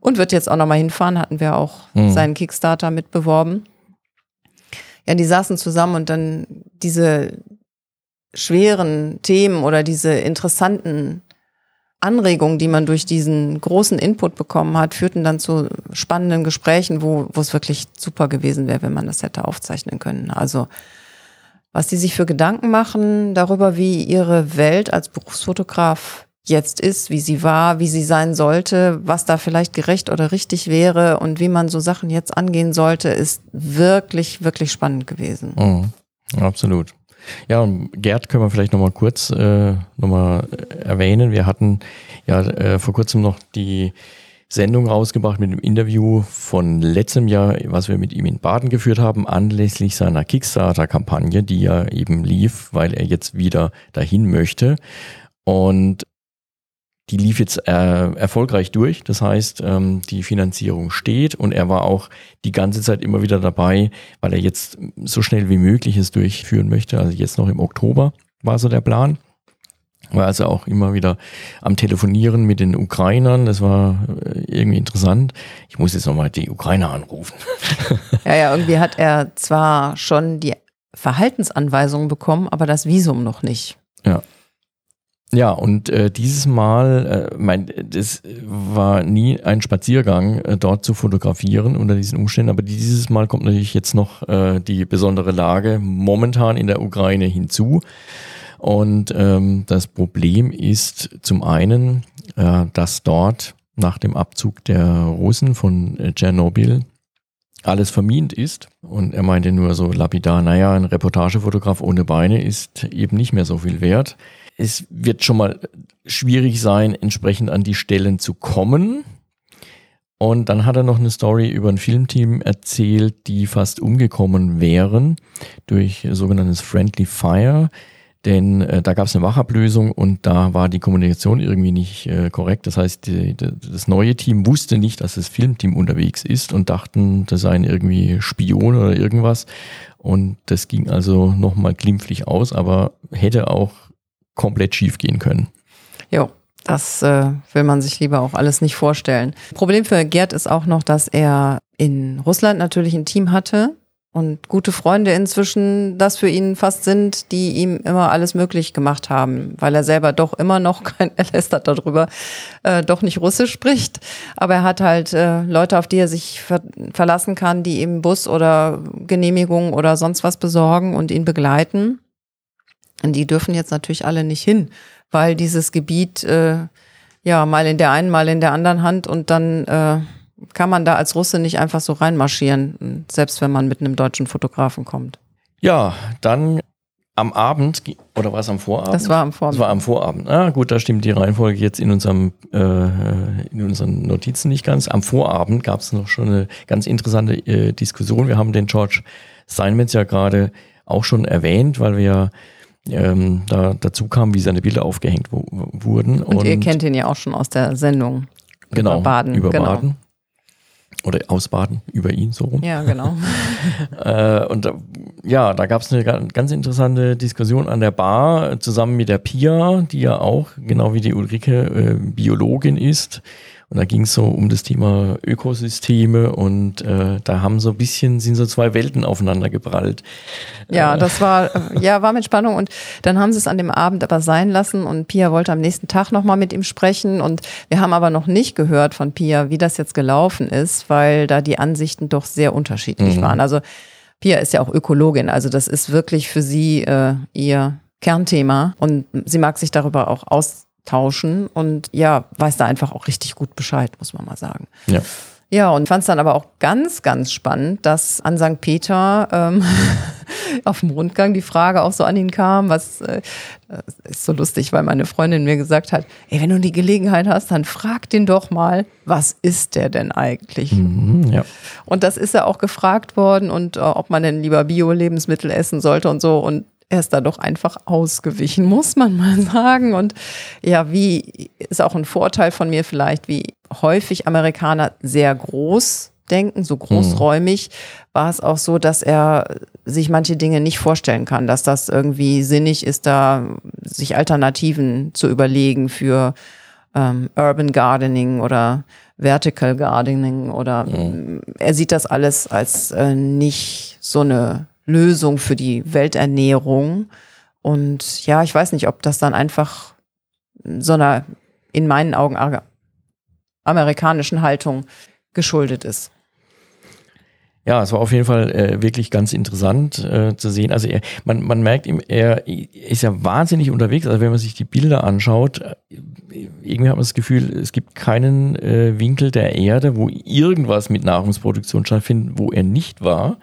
und wird jetzt auch nochmal hinfahren, hatten wir auch mhm. seinen Kickstarter mitbeworben. Ja, die saßen zusammen und dann diese schweren Themen oder diese interessanten Anregungen, die man durch diesen großen Input bekommen hat, führten dann zu spannenden Gesprächen, wo, wo es wirklich super gewesen wäre, wenn man das hätte aufzeichnen können. Also was die sich für Gedanken machen darüber, wie ihre Welt als Berufsfotograf jetzt ist, wie sie war, wie sie sein sollte, was da vielleicht gerecht oder richtig wäre und wie man so Sachen jetzt angehen sollte, ist wirklich, wirklich spannend gewesen. Mhm, absolut. Ja, und Gerd können wir vielleicht nochmal kurz äh, nochmal erwähnen. Wir hatten ja äh, vor kurzem noch die Sendung rausgebracht mit dem Interview von letztem Jahr, was wir mit ihm in Baden geführt haben, anlässlich seiner Kickstarter-Kampagne, die ja eben lief, weil er jetzt wieder dahin möchte. Und die lief jetzt äh, erfolgreich durch. Das heißt, ähm, die Finanzierung steht und er war auch die ganze Zeit immer wieder dabei, weil er jetzt so schnell wie möglich es durchführen möchte. Also jetzt noch im Oktober war so der Plan. War also auch immer wieder am Telefonieren mit den Ukrainern. Das war äh, irgendwie interessant. Ich muss jetzt nochmal die Ukrainer anrufen. Ja, ja, irgendwie hat er zwar schon die Verhaltensanweisungen bekommen, aber das Visum noch nicht. Ja. Ja, und äh, dieses Mal, äh, mein, das war nie ein Spaziergang, äh, dort zu fotografieren unter diesen Umständen, aber dieses Mal kommt natürlich jetzt noch äh, die besondere Lage momentan in der Ukraine hinzu. Und ähm, das Problem ist zum einen, äh, dass dort nach dem Abzug der Russen von äh, Tschernobyl alles vermint ist. Und er meinte nur so lapidar, naja, ein Reportagefotograf ohne Beine ist eben nicht mehr so viel wert es wird schon mal schwierig sein, entsprechend an die Stellen zu kommen. Und dann hat er noch eine Story über ein Filmteam erzählt, die fast umgekommen wären durch sogenanntes Friendly Fire. Denn äh, da gab es eine Wachablösung und da war die Kommunikation irgendwie nicht äh, korrekt. Das heißt, die, die, das neue Team wusste nicht, dass das Filmteam unterwegs ist und dachten, das seien irgendwie Spion oder irgendwas. Und das ging also nochmal glimpflich aus, aber hätte auch komplett schief gehen können. Jo. Das äh, will man sich lieber auch alles nicht vorstellen. Problem für Gerd ist auch noch, dass er in Russland natürlich ein Team hatte und gute Freunde inzwischen das für ihn fast sind, die ihm immer alles möglich gemacht haben, weil er selber doch immer noch kein, er lästert darüber, äh, doch nicht Russisch spricht. Aber er hat halt äh, Leute, auf die er sich ver verlassen kann, die ihm Bus oder Genehmigung oder sonst was besorgen und ihn begleiten. Die dürfen jetzt natürlich alle nicht hin, weil dieses Gebiet äh, ja mal in der einen, mal in der anderen Hand und dann äh, kann man da als Russe nicht einfach so reinmarschieren, selbst wenn man mit einem deutschen Fotografen kommt. Ja, dann am Abend, oder war es am Vorabend? Das war am Vorabend. Das war am Vorabend. Ah, gut, da stimmt die Reihenfolge jetzt in, unserem, äh, in unseren Notizen nicht ganz. Am Vorabend gab es noch schon eine ganz interessante äh, Diskussion. Wir haben den George Steinmetz ja gerade auch schon erwähnt, weil wir ähm, da dazu kam, wie seine Bilder aufgehängt wurden. Und, und, ihr kennt ihn ja auch schon aus der Sendung. Genau, über Baden. Über genau. Baden. Oder aus Baden, über ihn so rum. Ja, genau. äh, und ja, da gab es eine ganz interessante Diskussion an der Bar zusammen mit der Pia, die ja auch, genau wie die Ulrike, äh, Biologin ist und da ging es so um das Thema Ökosysteme und äh, da haben so ein bisschen, sind so zwei Welten aufeinander geprallt. Ja, äh. das war, ja, war mit Spannung und dann haben sie es an dem Abend aber sein lassen und Pia wollte am nächsten Tag nochmal mit ihm sprechen und wir haben aber noch nicht gehört von Pia, wie das jetzt gelaufen ist, weil da die Ansichten doch sehr unterschiedlich mhm. waren. Also Pia ist ja auch Ökologin, also das ist wirklich für sie äh, ihr Kernthema und sie mag sich darüber auch aus tauschen und ja, weiß da einfach auch richtig gut Bescheid, muss man mal sagen. Ja. Ja, und fand es dann aber auch ganz, ganz spannend, dass an St. Peter ähm, auf dem Rundgang die Frage auch so an ihn kam, was äh, ist so lustig, weil meine Freundin mir gesagt hat, ey, wenn du die Gelegenheit hast, dann frag den doch mal, was ist der denn eigentlich? Mhm, ja. Und das ist ja auch gefragt worden und äh, ob man denn lieber Bio-Lebensmittel essen sollte und so. Und er ist da doch einfach ausgewichen, muss man mal sagen. Und ja, wie ist auch ein Vorteil von mir vielleicht, wie häufig Amerikaner sehr groß denken, so großräumig, war es auch so, dass er sich manche Dinge nicht vorstellen kann, dass das irgendwie sinnig ist, da sich Alternativen zu überlegen für ähm, Urban Gardening oder Vertical Gardening oder mhm. er sieht das alles als äh, nicht so eine Lösung für die Welternährung. Und ja, ich weiß nicht, ob das dann einfach so einer in meinen Augen amerikanischen Haltung geschuldet ist. Ja, es war auf jeden Fall äh, wirklich ganz interessant äh, zu sehen. Also er, man, man merkt ihm, er ist ja wahnsinnig unterwegs. Also wenn man sich die Bilder anschaut, äh, irgendwie hat man das Gefühl, es gibt keinen äh, Winkel der Erde, wo irgendwas mit Nahrungsproduktion stattfindet, wo er nicht war.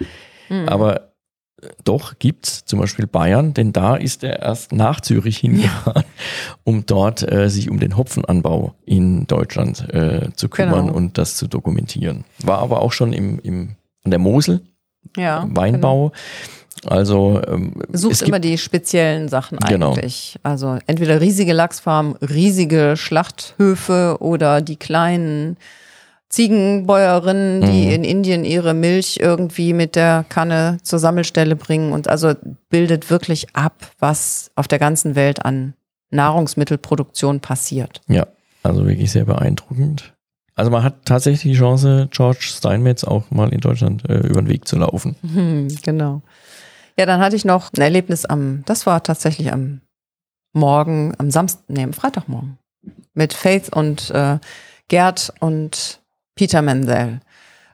Mhm. Aber doch gibt's zum Beispiel Bayern, denn da ist er erst nach Zürich hingefahren, ja. um dort äh, sich um den Hopfenanbau in Deutschland äh, zu kümmern genau. und das zu dokumentieren. War aber auch schon im, im an der Mosel, ja, Weinbau. Genau. Also ähm, sucht immer die speziellen Sachen genau. eigentlich. Genau. Also entweder riesige Lachsfarmen, riesige Schlachthöfe oder die kleinen Ziegenbäuerinnen, die mhm. in Indien ihre Milch irgendwie mit der Kanne zur Sammelstelle bringen und also bildet wirklich ab, was auf der ganzen Welt an Nahrungsmittelproduktion passiert. Ja, also wirklich sehr beeindruckend. Also man hat tatsächlich die Chance, George Steinmetz auch mal in Deutschland äh, über den Weg zu laufen. Mhm, genau. Ja, dann hatte ich noch ein Erlebnis am, das war tatsächlich am Morgen, am Samstag, nee, am Freitagmorgen. Mit Faith und äh, Gerd und Peter Menzel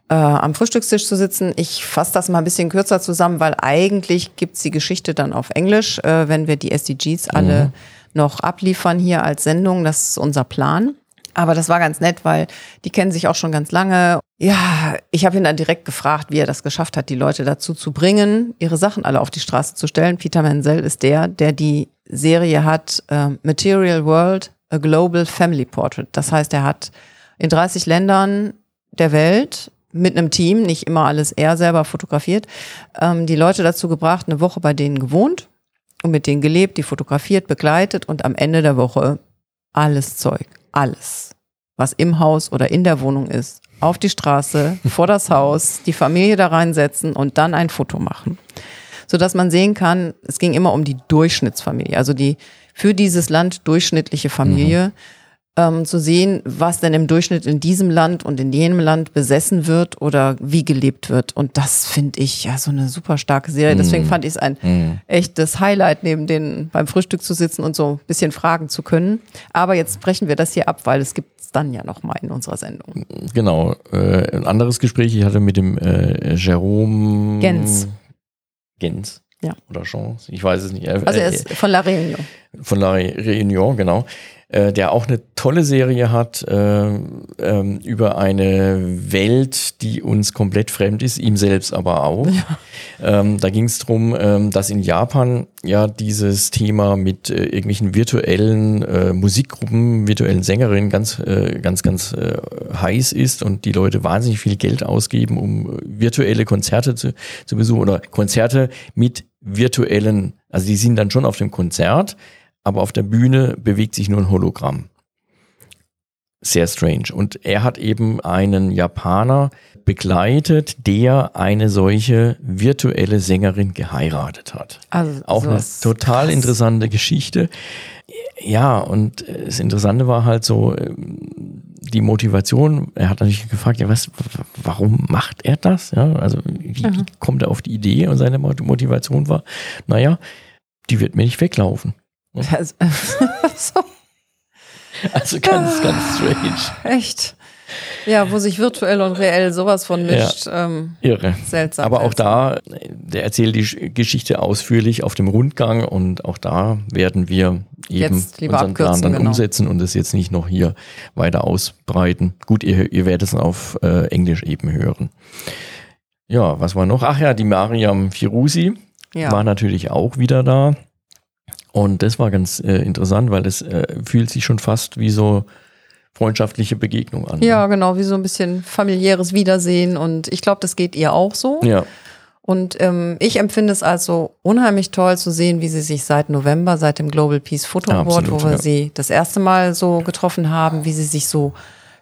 äh, am Frühstückstisch zu sitzen. Ich fasse das mal ein bisschen kürzer zusammen, weil eigentlich gibt's die Geschichte dann auf Englisch, äh, wenn wir die SDGs alle mhm. noch abliefern hier als Sendung. Das ist unser Plan. Aber das war ganz nett, weil die kennen sich auch schon ganz lange. Ja, ich habe ihn dann direkt gefragt, wie er das geschafft hat, die Leute dazu zu bringen, ihre Sachen alle auf die Straße zu stellen. Peter Menzel ist der, der die Serie hat äh, Material World, a Global Family Portrait. Das heißt, er hat in 30 Ländern der Welt mit einem Team, nicht immer alles er selber fotografiert, ähm, die Leute dazu gebracht, eine Woche bei denen gewohnt und mit denen gelebt, die fotografiert, begleitet und am Ende der Woche alles Zeug, alles, was im Haus oder in der Wohnung ist, auf die Straße, vor das Haus, die Familie da reinsetzen und dann ein Foto machen. Sodass man sehen kann, es ging immer um die Durchschnittsfamilie, also die für dieses Land durchschnittliche Familie. Mhm ähm, zu sehen, was denn im Durchschnitt in diesem Land und in jenem Land besessen wird oder wie gelebt wird. Und das finde ich ja so eine super starke Serie. Deswegen mm. fand ich es ein mm. echtes Highlight, neben den beim Frühstück zu sitzen und so ein bisschen fragen zu können. Aber jetzt brechen wir das hier ab, weil es gibt es dann ja noch mal in unserer Sendung. Genau. Äh, ein anderes Gespräch ich hatte mit dem äh, Jerome Gens. Gens. Ja. Oder Chance, ich weiß es nicht. Also er ist von La Réunion. Von La Réunion, genau äh, der auch eine tolle Serie hat äh, ähm, über eine Welt, die uns komplett fremd ist, ihm selbst aber auch. Ja. Ähm, da ging es darum, ähm, dass in Japan ja dieses Thema mit äh, irgendwelchen virtuellen äh, Musikgruppen, virtuellen Sängerinnen ganz, äh, ganz, ganz äh, heiß ist und die Leute wahnsinnig viel Geld ausgeben, um virtuelle Konzerte zu, zu besuchen oder Konzerte mit virtuellen, also die sind dann schon auf dem Konzert, aber auf der Bühne bewegt sich nur ein Hologramm. Sehr strange. Und er hat eben einen Japaner begleitet, der eine solche virtuelle Sängerin geheiratet hat. Also auch eine total krass. interessante Geschichte. Ja, und das Interessante war halt so ähm, die Motivation. Er hat natürlich gefragt, ja, was, warum macht er das? Ja, also wie, wie kommt er auf die Idee? Und seine Motivation war, naja, die wird mir nicht weglaufen. Also, so. also ganz, ganz strange. Echt. Ja, wo sich virtuell und reell sowas von mischt. Ja, ähm, irre. Seltsam. Aber auch da, der erzählt die Sch- Geschichte ausführlich auf dem Rundgang und auch da werden wir eben unseren Plan dann genau. umsetzen und es jetzt nicht noch hier weiter ausbreiten. Gut, ihr, ihr werdet es auf äh, Englisch eben hören. Ja, was war noch? Ach ja, die Mariam Firusi Ja. war natürlich auch wieder da. Und das war ganz äh, interessant, weil es äh, fühlt sich schon fast wie so freundschaftliche Begegnung an. ja, genau, wie so ein bisschen familiäres Wiedersehen und ich glaube, das geht ihr auch so. Ja, Und ähm, ich empfinde es also unheimlich toll zu sehen, wie sie sich seit November, seit dem Global Peace Photo Ja, Award, absolut, wo wir ja. sie das erste Mal so getroffen haben, wie sie sich so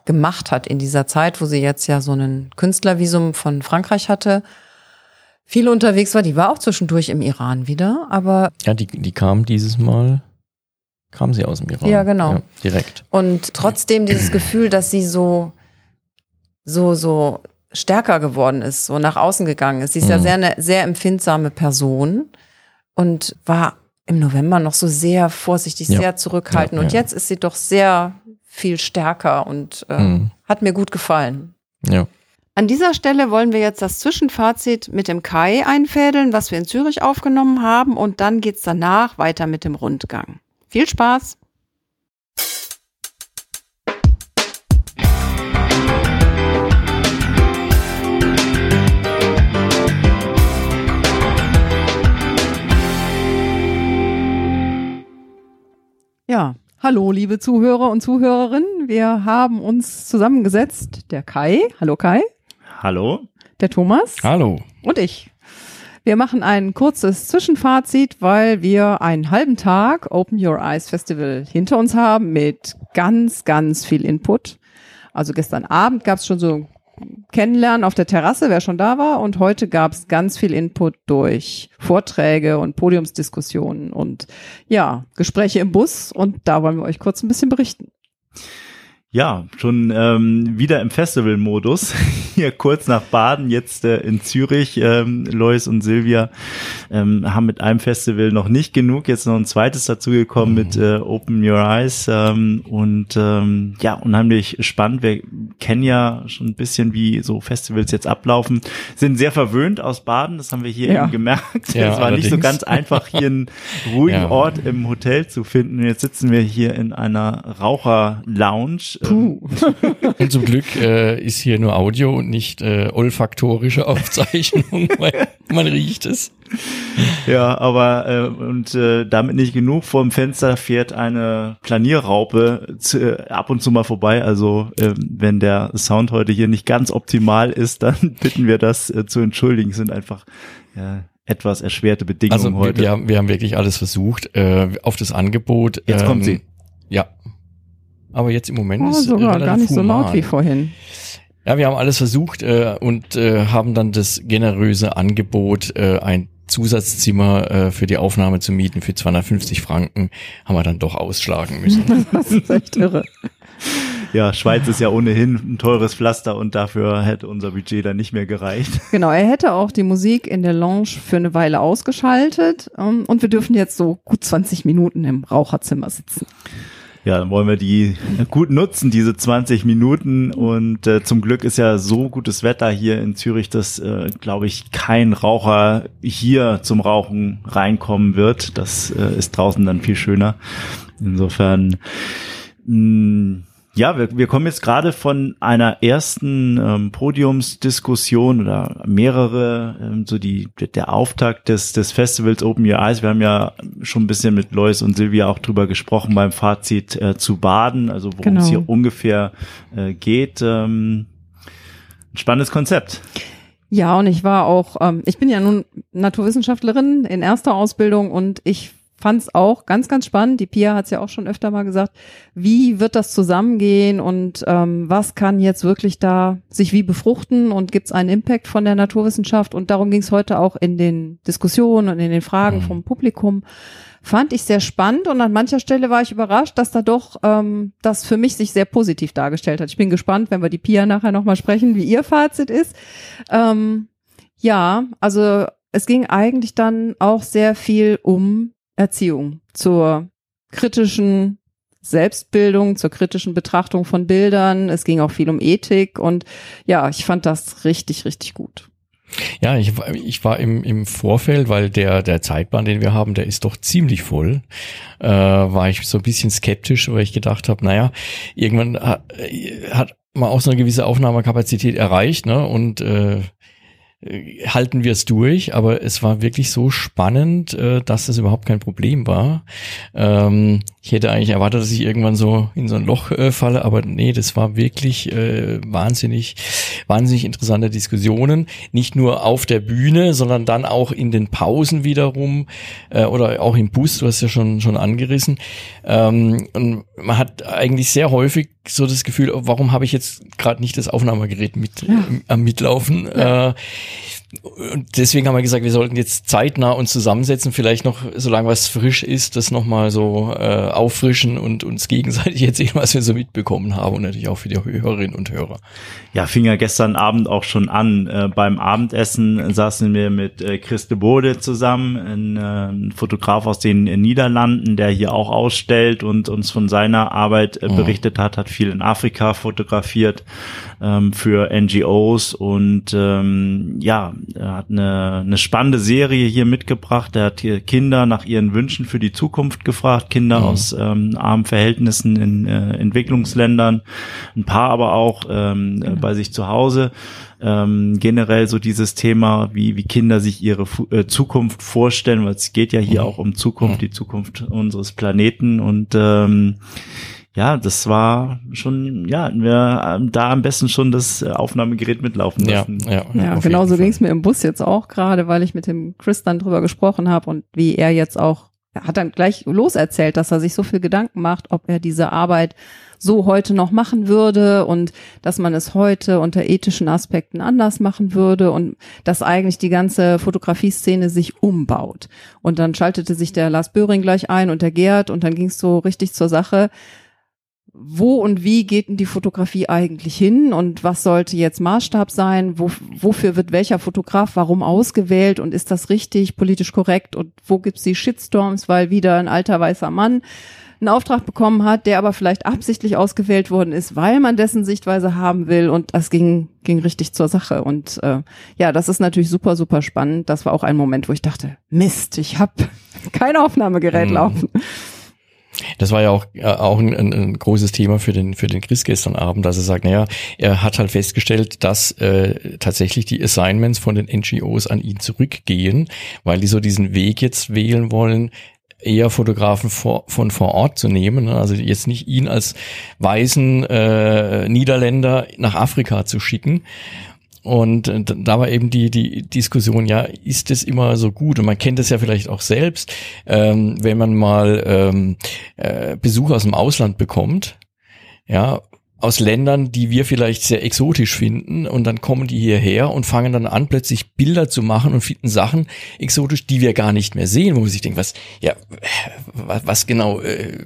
gemacht hat in dieser Zeit, wo sie jetzt ja so einen Künstlervisum von Frankreich hatte, viel unterwegs war. Die war auch zwischendurch im Iran wieder, aber ja die, die kam dieses Mal, kam sie aus dem Iran. Ja, genau. direkt. Und trotzdem dieses Gefühl, dass sie so, so, so stärker geworden ist, so nach außen gegangen ist. Sie ist ja Mhm. sehr eine sehr empfindsame Person und war im November noch so sehr vorsichtig, Ja. sehr zurückhaltend. Ja, und ja. jetzt ist sie doch sehr viel stärker und äh, Mhm. hat mir gut gefallen. Ja. An dieser Stelle wollen wir jetzt das Zwischenfazit mit dem Kai einfädeln, was wir in Zürich aufgenommen haben. Und dann geht's danach weiter mit dem Rundgang. Viel Spaß! Ja, hallo liebe Zuhörer und Zuhörerinnen. Wir haben uns zusammengesetzt. Der Kai, hallo Kai, Hallo? der Thomas Hallo. und ich. Wir machen ein kurzes Zwischenfazit, weil wir einen halben Tag Open Your Eyes Festival hinter uns haben mit ganz, ganz viel Input. Also gestern Abend gab es schon so Kennenlernen auf der Terrasse, wer schon da war. Und heute gab es ganz viel Input durch Vorträge und Podiumsdiskussionen und ja, Gespräche im Bus. Und da wollen wir euch kurz ein bisschen berichten. Ja, schon ähm, wieder im Festival-Modus. Hier kurz nach Baden, jetzt äh, in Zürich. Ähm, Lois und Silvia ähm, haben mit einem Festival noch nicht genug. Jetzt noch ein zweites dazugekommen mit äh, Open Your Eyes. Ähm, und ähm, ja, unheimlich spannend. Wir kennen ja schon ein bisschen, wie so Festivals jetzt ablaufen. Sind sehr verwöhnt aus Baden. Das haben wir hier Ja. eben gemerkt. Ja, es war nicht so allerdings. ganz einfach, hier einen ruhigen Ja. Ort im Hotel zu finden. Jetzt sitzen wir hier in einer Raucher-Lounge. Ähm, Puh. Und zum Glück äh, ist hier nur Audio und nicht äh, olfaktorische Aufzeichnung, weil man riecht es. Ja, aber äh, und äh, damit nicht genug. Vor dem Fenster fährt eine Planierraupe zu, äh, ab und zu mal vorbei. Also ähm, wenn der Sound heute hier nicht ganz optimal ist, dann bitten wir das äh, zu entschuldigen. Es sind einfach ja, etwas erschwerte Bedingungen Also heute. wir, haben, wir haben wirklich alles versucht äh, auf das Angebot. Jetzt kommt sie. Aber jetzt im Moment Oh, ist sogar gar nicht so laut human. wie vorhin. Ja, wir haben alles versucht äh, und äh, haben dann das generöse Angebot, äh, ein Zusatzzimmer äh, für die Aufnahme zu mieten für 250 Franken, haben wir dann doch ausschlagen müssen. Das ist echt irre. Ja, Schweiz ist ja ohnehin ein teures Pflaster und dafür hätte unser Budget dann nicht mehr gereicht. Genau, er hätte auch die Musik in der Lounge für eine Weile ausgeschaltet ähm, und wir dürfen jetzt so gut 20 Minuten im Raucherzimmer sitzen. Ja, dann wollen wir die gut nutzen, diese 20 Minuten. Und äh, zum Glück ist ja so gutes Wetter hier in Zürich, dass, äh, glaube ich, kein Raucher hier zum Rauchen reinkommen wird. Das äh, ist draußen dann viel schöner. Insofern, mh, ja, wir, wir kommen jetzt gerade von einer ersten ähm, Podiumsdiskussion oder mehrere, ähm, so die der Auftakt des des Festivals Open Your Eyes. Wir haben ja schon ein bisschen mit Lois und Silvia auch drüber gesprochen beim Fazit äh, zu Baden, also worum es Genau. hier ungefähr äh, geht. Ähm, ein spannendes Konzept. Ja, und ich war auch, ähm, ich bin ja nun Naturwissenschaftlerin in erster Ausbildung und ich fand es auch ganz, ganz spannend. Die Pia hat es ja auch schon öfter mal gesagt. Wie wird das zusammengehen und ähm, was kann jetzt wirklich da sich wie befruchten und gibt es einen Impact von der Naturwissenschaft? Und darum ging es heute auch in den Diskussionen und in den Fragen Mhm. vom Publikum. Fand ich sehr spannend und an mancher Stelle war ich überrascht, dass da doch ähm, das für mich sich sehr positiv dargestellt hat. Ich bin gespannt, wenn wir die Pia nachher nochmal sprechen, wie ihr Fazit ist. Ähm, ja, also es ging eigentlich dann auch sehr viel um Erziehung zur kritischen Selbstbildung, zur kritischen Betrachtung von Bildern. Es ging auch viel um Ethik und ja, ich fand das richtig, richtig gut. Ja, ich, ich war im, im Vorfeld, weil der, der Zeitplan, den wir haben, der ist doch ziemlich voll, äh, war ich so ein bisschen skeptisch, weil ich gedacht habe, naja, irgendwann hat, hat man auch so eine gewisse Aufnahmekapazität erreicht, ne? Und äh, halten wir es durch, aber es war wirklich so spannend, äh, dass es überhaupt kein Problem war. Ähm, ich hätte eigentlich erwartet, dass ich irgendwann so in so ein Loch äh, falle, aber nee, das war wirklich wahnsinnig, wahnsinnig interessante Diskussionen. Nicht nur auf der Bühne, sondern dann auch in den Pausen wiederum oder auch im Bus, du hast ja schon, schon angerissen. Ähm, und man hat eigentlich sehr häufig so das Gefühl, warum habe ich jetzt gerade nicht das Aufnahmegerät mit ja. am Mitlaufen? Ja. Äh, und deswegen haben wir gesagt, wir sollten jetzt zeitnah uns zusammensetzen, vielleicht noch, solange was frisch ist, das nochmal so äh, auffrischen und uns gegenseitig erzählen, was wir so mitbekommen haben und natürlich auch für die Hörerinnen und Hörer. Ja, fing ja gestern Abend auch schon an. Äh, beim Abendessen saßen wir mit äh, Christe Bode zusammen, ein, äh, Fotograf aus den Niederlanden, der hier auch ausstellt und uns von seiner Arbeit äh, mhm. berichtet hat, hat viel in Afrika fotografiert ähm, für NGOs und ähm, ja, er hat eine, eine spannende Serie hier mitgebracht. Er hat hier Kinder nach ihren Wünschen für die Zukunft gefragt, Kinder mhm. aus ähm, armen Verhältnissen in äh, Entwicklungsländern, ein paar aber auch ähm, mhm. bei sich zu Hause. Ähm, generell so dieses Thema, wie, wie Kinder sich ihre Fu äh, Zukunft vorstellen, weil es geht ja hier mhm. auch um Zukunft, mhm. die Zukunft unseres Planeten und ähm, ja, das war schon, ja, wir ähm, da am besten schon das äh, Aufnahmegerät mitlaufen lassen. Ja, ja, ja genau so ging es mir im Bus jetzt auch gerade, weil ich mit dem Chris dann drüber gesprochen habe und wie er jetzt auch, er hat dann gleich loserzählt, dass er sich so viel Gedanken macht, ob er diese Arbeit so heute noch machen würde und dass man es heute unter ethischen Aspekten anders machen würde und dass eigentlich die ganze Fotografie-Szene sich umbaut. Und dann schaltete sich der Lars Böhring gleich ein und der Gerd und dann ging es so richtig zur Sache wo und wie geht denn die Fotografie eigentlich hin und was sollte jetzt Maßstab sein? Wo, wofür wird welcher Fotograf warum ausgewählt und ist das richtig, politisch korrekt und wo gibt's die Shitstorms, weil wieder ein alter weißer Mann einen Auftrag bekommen hat, der aber vielleicht absichtlich ausgewählt worden ist, weil man dessen Sichtweise haben will und das ging, ging richtig zur Sache. Und äh, ja, das ist natürlich super, super spannend. Das war auch ein Moment, wo ich dachte, Mist, ich habe kein Aufnahmegerät mhm. laufen. Das war ja auch, äh, auch ein, ein, ein, großes Thema für den, für den Chris gestern Abend, dass er sagt, naja, er hat halt festgestellt, dass äh, tatsächlich die Assignments von den NGOs an ihn zurückgehen, weil die so diesen Weg jetzt wählen wollen, eher Fotografen vor, von vor Ort zu nehmen, ne? also jetzt nicht ihn als weißen äh, Niederländer nach Afrika zu schicken, und äh, da war eben die, die Diskussion, ja, ist es immer so gut? Und man kennt es ja vielleicht auch selbst, ähm, wenn man mal ähm, äh, Besuch aus dem Ausland bekommt, ja, aus Ländern, die wir vielleicht sehr exotisch finden und dann kommen die hierher und fangen dann an, plötzlich Bilder zu machen und finden Sachen exotisch, die wir gar nicht mehr sehen, wo man sich denkt, was, ja, was, was genau äh,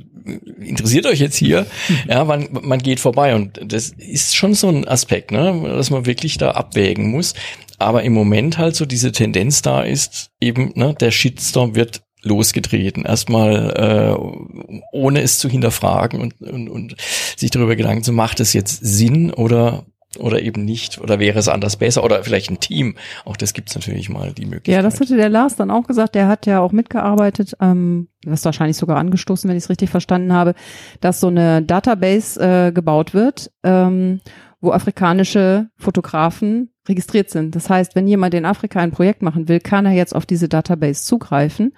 interessiert euch jetzt hier? Ja, man, man geht vorbei und das ist schon so ein Aspekt, ne, dass man wirklich da abwägen muss. Aber im Moment halt so diese Tendenz da ist, eben, ne, der Shitstorm wird losgetreten. Erstmal äh, ohne es zu hinterfragen und, und, und sich darüber Gedanken zu, macht es jetzt Sinn oder oder eben nicht oder wäre es anders besser oder vielleicht ein Team. Auch das gibt's natürlich mal die Möglichkeit. Ja, das hatte der Lars dann auch gesagt. Der hat ja auch mitgearbeitet, ähm, das wahrscheinlich sogar angestoßen, wenn ich es richtig verstanden habe, dass so eine Database äh, gebaut wird, ähm, wo afrikanische Fotografen registriert sind. Das heißt, wenn jemand in Afrika ein Projekt machen will, kann er jetzt auf diese Database zugreifen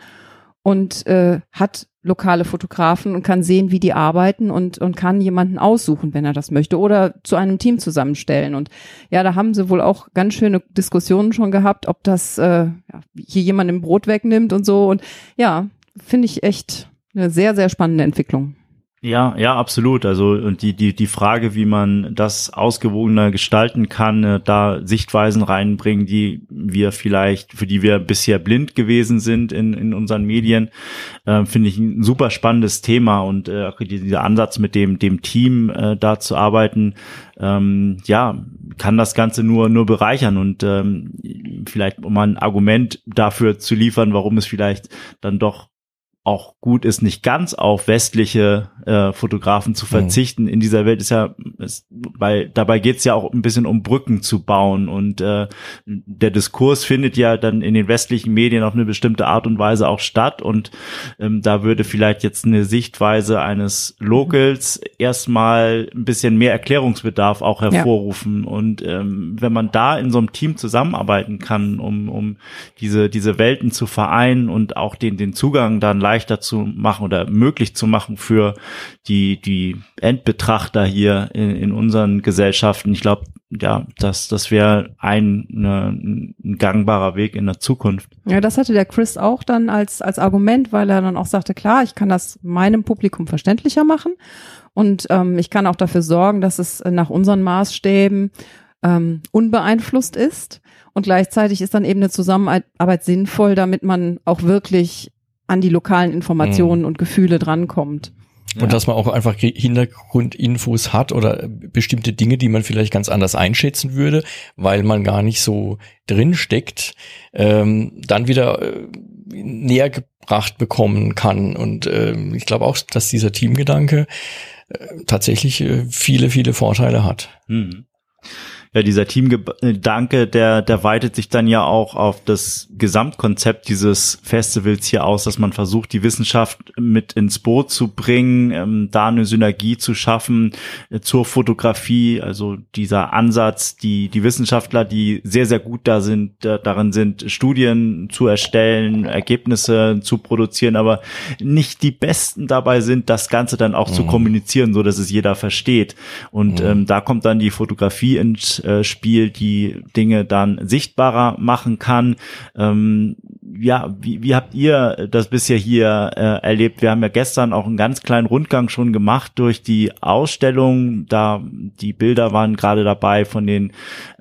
und äh, hat lokale Fotografen und kann sehen, wie die arbeiten und, und kann jemanden aussuchen, wenn er das möchte oder zu einem Team zusammenstellen. Und ja, da haben sie wohl auch ganz schöne Diskussionen schon gehabt, ob das äh, ja, hier jemand im Brot wegnimmt und so. Und ja, finde ich echt eine sehr, sehr spannende Entwicklung. Ja, ja, absolut. Also und die die die Frage, wie man das ausgewogener gestalten kann, äh, da Sichtweisen reinbringen, die wir vielleicht für die wir bisher blind gewesen sind in in unseren Medien, äh, finde ich ein super spannendes Thema und äh, dieser Ansatz mit dem dem Team äh, da zu arbeiten, ähm, ja, kann das Ganze nur nur bereichern und ähm, vielleicht um ein Argument dafür zu liefern, warum es vielleicht dann doch auch gut ist, nicht ganz auf westliche äh, Fotografen zu mhm. verzichten. Mhm. In dieser Welt ist ja, ist, weil dabei geht es ja auch ein bisschen um Brücken zu bauen und äh, der Diskurs findet ja dann in den westlichen Medien auf eine bestimmte Art und Weise auch statt und ähm, da würde vielleicht jetzt eine Sichtweise eines Locals erstmal ein bisschen mehr Erklärungsbedarf auch hervorrufen ja. und ähm, wenn man da in so einem Team zusammenarbeiten kann, um, um diese, diese Welten zu vereinen und auch den, den Zugang dann leichter zu machen oder möglich zu machen für die, die Endbetrachter hier in, in unseren Gesellschaften. Ich glaube, ja, das, das wäre ein, eine, ein gangbarer Weg in der Zukunft. Ja, das hatte der Chris auch dann als, als Argument, weil er dann auch sagte, klar, ich kann das meinem Publikum verständlicher machen und ähm, ich kann auch dafür sorgen, dass es nach unseren Maßstäben ähm, unbeeinflusst ist. Und gleichzeitig ist dann eben eine Zusammenarbeit sinnvoll, damit man auch wirklich an die lokalen Informationen mhm. und Gefühle drankommt. Und dass man auch einfach Hintergrundinfos hat oder bestimmte Dinge, die man vielleicht ganz anders einschätzen würde, weil man gar nicht so drin steckt, ähm, dann wieder äh, näher gebracht bekommen kann. Und ähm, ich glaube auch, dass dieser Teamgedanke äh, tatsächlich äh, viele, viele Vorteile hat. Mhm ja, dieser Teamgedanke, der, der weitet sich dann ja auch auf das Gesamtkonzept dieses Festivals hier aus, dass man versucht, die Wissenschaft mit ins Boot zu bringen, ähm, da eine Synergie zu schaffen äh, zur Fotografie. Also dieser Ansatz, die, die Wissenschaftler, die sehr, sehr gut da sind, da, darin sind, Studien zu erstellen, Ergebnisse zu produzieren, aber nicht die Besten dabei sind, das Ganze dann auch mhm. zu kommunizieren, so dass es jeder versteht. Und mhm. ähm, da kommt dann die Fotografie ins äh, Spiel, die Dinge dann sichtbarer machen kann. Ähm, ja, wie, wie habt ihr das bisher hier äh, erlebt? Wir haben ja gestern auch einen ganz kleinen Rundgang schon gemacht durch die Ausstellung. Da die Bilder waren gerade dabei, von den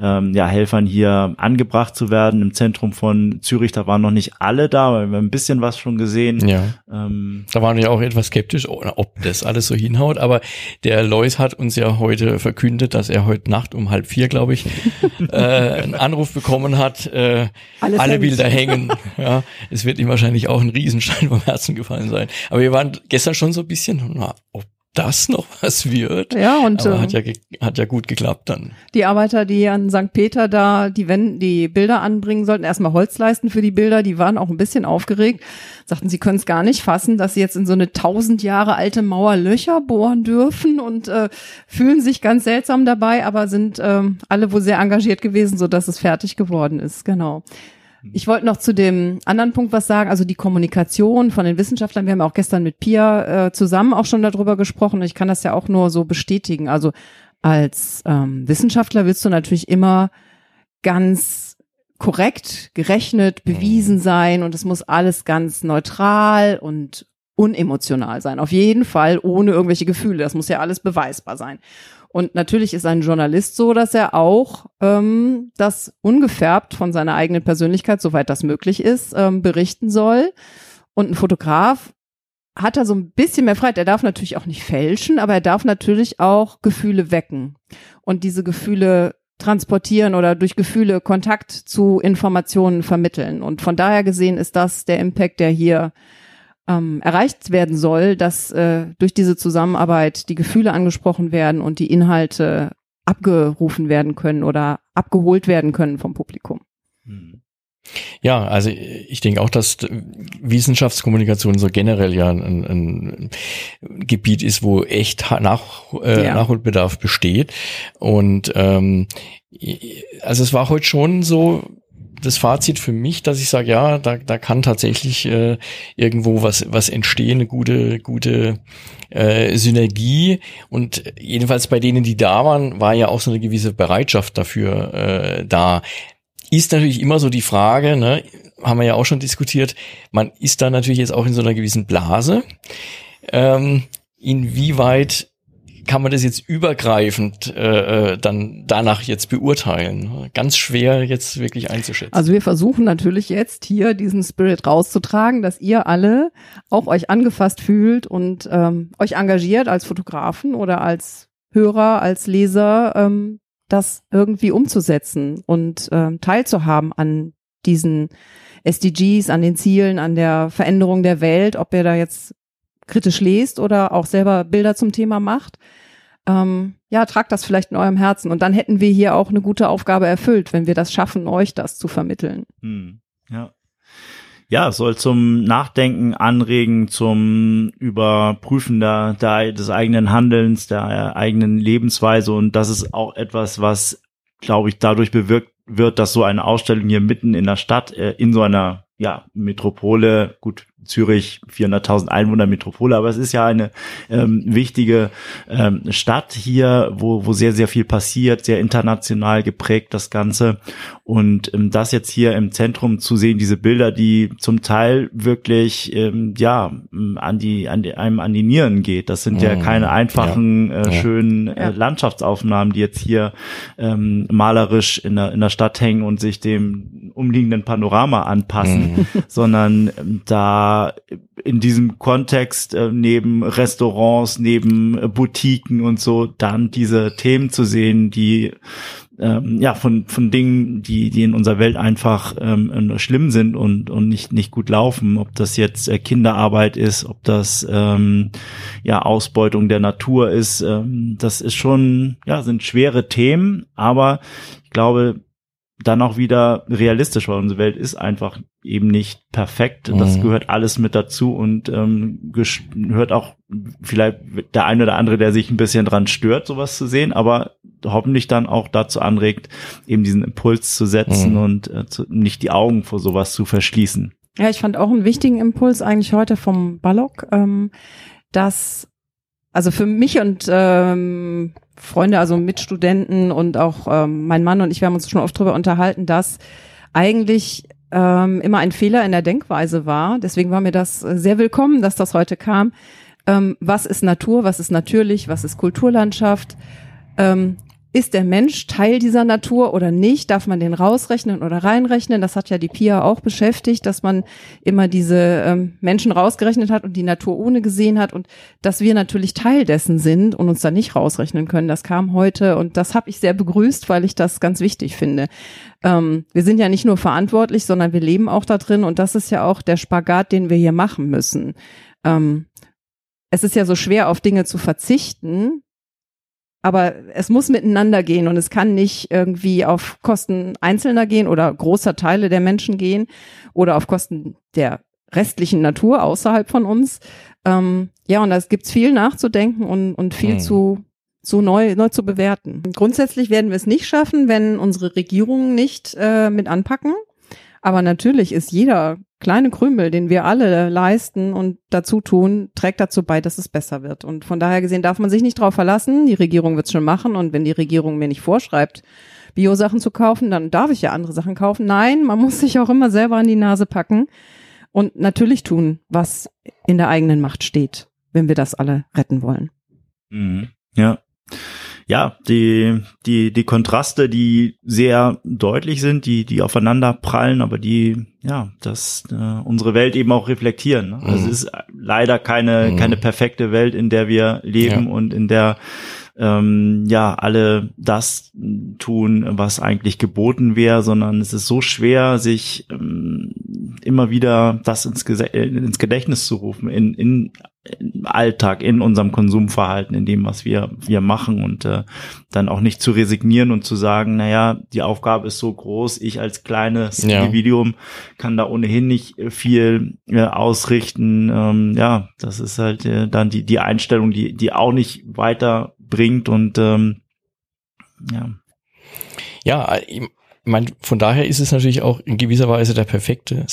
ähm, ja, Helfern hier angebracht zu werden im Zentrum von Zürich. Da waren noch nicht alle da, weil wir haben ein bisschen was schon gesehen. Ja. Ähm, da waren wir auch etwas skeptisch, ob das alles so hinhaut. Aber der Lois hat uns ja heute verkündet, dass er heute Nacht um halb vier, glaube ich, äh, einen Anruf bekommen hat. Äh, alle Bilder hängen. Ja, es wird ihm wahrscheinlich auch ein Riesenstein vom Herzen gefallen sein. Aber wir waren gestern schon so ein bisschen, na, ob das noch was wird. Ja, und Aber hat, ja, hat ja gut geklappt dann. Die Arbeiter, die an St. Peter da die, Wände, die Bilder anbringen sollten, erstmal Holz leisten für die Bilder, die waren auch ein bisschen aufgeregt, sagten, sie können es gar nicht fassen, dass sie jetzt in so eine tausend Jahre alte Mauer Löcher bohren dürfen und äh, fühlen sich ganz seltsam dabei, aber sind ähm, alle wohl sehr engagiert gewesen, so dass es fertig geworden ist. Genau. Ich wollte noch zu dem anderen Punkt was sagen, also die Kommunikation von den Wissenschaftlern. Wir haben auch gestern mit Pia äh, zusammen auch schon darüber gesprochen. Ich kann das ja auch nur so bestätigen. Also als ähm, Wissenschaftler willst du natürlich immer ganz korrekt gerechnet, bewiesen mhm. sein und es muss alles ganz neutral und unemotional sein. Auf jeden Fall ohne irgendwelche Gefühle. Das muss ja alles beweisbar sein. Und natürlich ist ein Journalist so, dass er auch ähm, das ungefärbt von seiner eigenen Persönlichkeit, soweit das möglich ist, ähm, berichten soll. Und ein Fotograf hat er so ein bisschen mehr Freiheit. Er darf natürlich auch nicht fälschen, aber er darf natürlich auch Gefühle wecken und diese Gefühle transportieren oder durch Gefühle Kontakt zu Informationen vermitteln. Und von daher gesehen ist das der Impact, der hier ähm, erreicht werden soll, dass äh, durch diese Zusammenarbeit die Gefühle angesprochen werden und die Inhalte abgerufen werden können oder abgeholt werden können vom Publikum. Hm. Ja, also ich denke auch, dass Wissenschaftskommunikation so generell ja ein, ein Gebiet ist, wo echt nach, äh, ja. Nachholbedarf besteht. Und ähm, also es war heute schon so, das Fazit für mich, dass ich sage, ja, da, da kann tatsächlich äh, irgendwo was, was entstehen, eine gute, gute äh, Synergie. Und jedenfalls bei denen, die da waren, war ja auch so eine gewisse Bereitschaft dafür äh, da. Ist natürlich immer so die Frage, ne, haben wir ja auch schon diskutiert, man ist da natürlich jetzt auch in so einer gewissen Blase. Ähm, inwieweit kann man das jetzt übergreifend äh, äh, dann danach jetzt beurteilen? Ganz schwer jetzt wirklich einzuschätzen. Also wir versuchen natürlich jetzt hier diesen Spirit rauszutragen, dass ihr alle auch euch angefasst fühlt und ähm, euch engagiert als Fotografen oder als Hörer, als Leser, ähm, das irgendwie umzusetzen und ähm, teilzuhaben an diesen SDGs, an den Zielen, an der Veränderung der Welt, ob ihr da jetzt kritisch lest oder auch selber Bilder zum Thema macht. Ähm, ja, tragt das vielleicht in eurem Herzen. Und dann hätten wir hier auch eine gute Aufgabe erfüllt, wenn wir das schaffen, euch das zu vermitteln. Hm, ja. Ja, soll zum Nachdenken anregen, zum Überprüfen der, der, des eigenen Handelns, der eigenen Lebensweise. Und das ist auch etwas, was, glaube ich, dadurch bewirkt wird, dass so eine Ausstellung hier mitten in der Stadt, äh, in so einer ja, Metropole, gut, Zürich 400.000 Einwohner Metropole, aber es ist ja eine ähm, wichtige ähm, Stadt hier, wo, wo sehr, sehr viel passiert, sehr international geprägt das Ganze. Und ähm, das jetzt hier im Zentrum zu sehen, diese Bilder, die zum Teil wirklich ähm, ja an die, an die einem an die Nieren geht. Das sind ja mhm. keine einfachen, ja. Äh, schönen äh, Landschaftsaufnahmen, die jetzt hier ähm, malerisch in der, in der Stadt hängen und sich dem umliegenden Panorama anpassen, mhm. sondern ähm, da in diesem Kontext äh, neben Restaurants, neben äh, Boutiquen und so dann diese Themen zu sehen, die ähm, ja von von Dingen, die die in unserer Welt einfach ähm, schlimm sind und und nicht nicht gut laufen, ob das jetzt äh, Kinderarbeit ist, ob das ähm, ja Ausbeutung der Natur ist, ähm, das ist schon ja sind schwere Themen, aber ich glaube dann auch wieder realistisch, weil unsere Welt ist einfach eben nicht perfekt. Das mhm. gehört alles mit dazu und ähm, gehört auch vielleicht der eine oder andere, der sich ein bisschen dran stört, sowas zu sehen, aber hoffentlich dann auch dazu anregt, eben diesen Impuls zu setzen mhm. und äh, zu, nicht die Augen vor sowas zu verschließen. Ja, ich fand auch einen wichtigen Impuls eigentlich heute vom Ballock, ähm, dass also für mich und ähm, Freunde, also Mitstudenten und auch ähm, mein Mann und ich, wir haben uns schon oft darüber unterhalten, dass eigentlich ähm, immer ein Fehler in der Denkweise war. Deswegen war mir das sehr willkommen, dass das heute kam. Ähm, was ist Natur, was ist natürlich, was ist Kulturlandschaft? Ähm, ist der Mensch Teil dieser Natur oder nicht? Darf man den rausrechnen oder reinrechnen? Das hat ja die Pia auch beschäftigt, dass man immer diese ähm, Menschen rausgerechnet hat und die Natur ohne gesehen hat und dass wir natürlich Teil dessen sind und uns da nicht rausrechnen können. Das kam heute und das habe ich sehr begrüßt, weil ich das ganz wichtig finde. Ähm, wir sind ja nicht nur verantwortlich, sondern wir leben auch da drin und das ist ja auch der Spagat, den wir hier machen müssen. Ähm, es ist ja so schwer, auf Dinge zu verzichten, aber es muss miteinander gehen und es kann nicht irgendwie auf Kosten Einzelner gehen oder großer Teile der Menschen gehen oder auf Kosten der restlichen Natur außerhalb von uns. Ähm, ja, und da gibt's viel nachzudenken und, und viel hm. zu so neu, neu zu bewerten. Grundsätzlich werden wir es nicht schaffen, wenn unsere Regierungen nicht äh, mit anpacken. Aber natürlich ist jeder kleine Krümel, den wir alle leisten und dazu tun, trägt dazu bei, dass es besser wird. Und von daher gesehen darf man sich nicht darauf verlassen. Die Regierung wird es schon machen. Und wenn die Regierung mir nicht vorschreibt, Bio-Sachen zu kaufen, dann darf ich ja andere Sachen kaufen. Nein, man muss sich auch immer selber an die Nase packen und natürlich tun, was in der eigenen Macht steht, wenn wir das alle retten wollen. Mhm. Ja ja, die, die, die Kontraste, die sehr deutlich sind, die, die aufeinander prallen, aber die, ja, das, äh, unsere Welt eben auch reflektieren. Ne? Also mhm. es ist leider keine, mhm. keine perfekte Welt, in der wir leben ja. und in der ähm, ja alle das tun, was eigentlich geboten wäre, sondern es ist so schwer, sich ähm, immer wieder das ins, ins Gedächtnis zu rufen, in, in im Alltag, in unserem Konsumverhalten, in dem, was wir, wir machen und äh, dann auch nicht zu resignieren und zu sagen, naja, die Aufgabe ist so groß, ich als kleines ja. Individuum kann da ohnehin nicht viel äh, ausrichten. Ähm, ja, das ist halt äh, dann die, die Einstellung, die, die auch nicht weiterbringt und ähm, ja. Ja, ich meine, von daher ist es natürlich auch in gewisser Weise der perfekte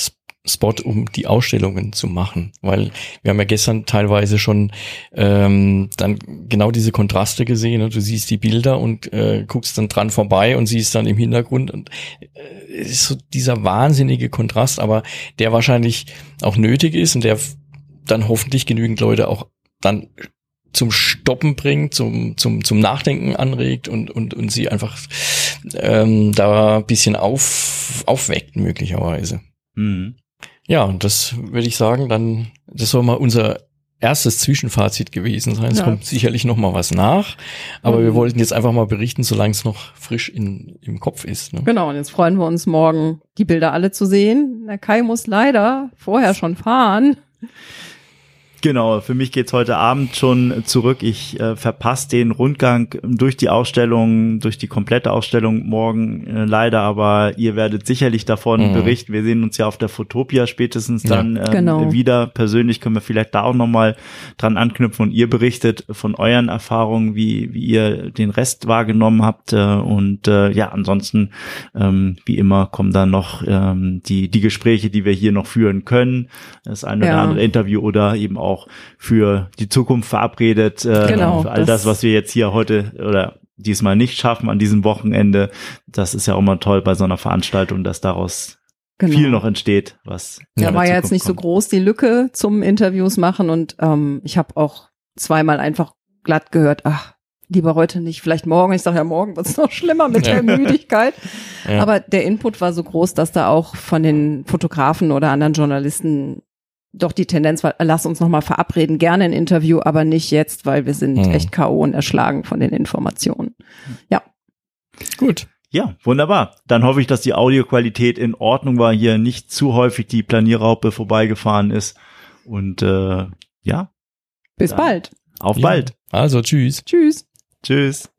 Spot, um die Ausstellungen zu machen. Weil wir haben ja gestern teilweise schon ähm, dann genau diese Kontraste gesehen. Und du siehst die Bilder und äh, guckst dann dran vorbei und siehst dann im Hintergrund. Und äh, ist so dieser wahnsinnige Kontrast, aber der wahrscheinlich auch nötig ist und der dann hoffentlich genügend Leute auch dann zum Stoppen bringt, zum, zum, zum Nachdenken anregt und, und, und sie einfach ähm, da bisschen auf, aufweckt, möglicherweise. Mhm. Ja, und das würde ich sagen, dann, das soll mal unser erstes Zwischenfazit gewesen sein. Es Ja. kommt sicherlich noch mal was nach, aber Mhm. wir wollten jetzt einfach mal berichten, solange es noch frisch in, im Kopf ist. Ne? Genau, und jetzt freuen wir uns morgen, die Bilder alle zu sehen. Der Kai muss leider vorher schon fahren. Genau, für mich geht's heute Abend schon zurück. Ich äh, verpasse den Rundgang durch die Ausstellung, durch die komplette Ausstellung morgen äh, leider, aber ihr werdet sicherlich davon Mhm. berichten. Wir sehen uns ja auf der Fotopia spätestens Ja. dann ähm, Genau. wieder. Persönlich können wir vielleicht da auch nochmal dran anknüpfen und ihr berichtet von euren Erfahrungen, wie, wie ihr den Rest wahrgenommen habt. Äh, und äh, ja, ansonsten, ähm, wie immer, kommen dann noch ähm, die, die Gespräche, die wir hier noch führen können. Das eine oder Ja. andere Interview oder eben auch für die Zukunft verabredet. Äh, Genau, für all das, das- was wir jetzt hier heute oder diesmal nicht schaffen an diesem Wochenende. Das ist ja auch mal toll bei so einer Veranstaltung, dass daraus Genau. viel noch entsteht, was Ja, war ja jetzt nicht so kommt. groß die Lücke zum Interviews machen und ähm, ich habe auch zweimal einfach glatt gehört, ach, lieber heute nicht, vielleicht morgen. Ich sage ja, morgen wird's noch schlimmer mit Ja. der Müdigkeit. Ja. Aber der Input war so groß, dass da auch von den Fotografen oder anderen Journalisten doch die Tendenz war, lass uns nochmal verabreden, gerne ein Interview, aber nicht jetzt, weil wir sind Mhm. echt K.O. und erschlagen von den Informationen. Gut. Ja, wunderbar. Dann hoffe ich, dass die Audioqualität in Ordnung war, hier nicht zu häufig die Planierraupe vorbeigefahren ist. Und äh, ja, Bis Ja. bald. auf Ja. bald. Also tschüss. Tschüss. Tschüss.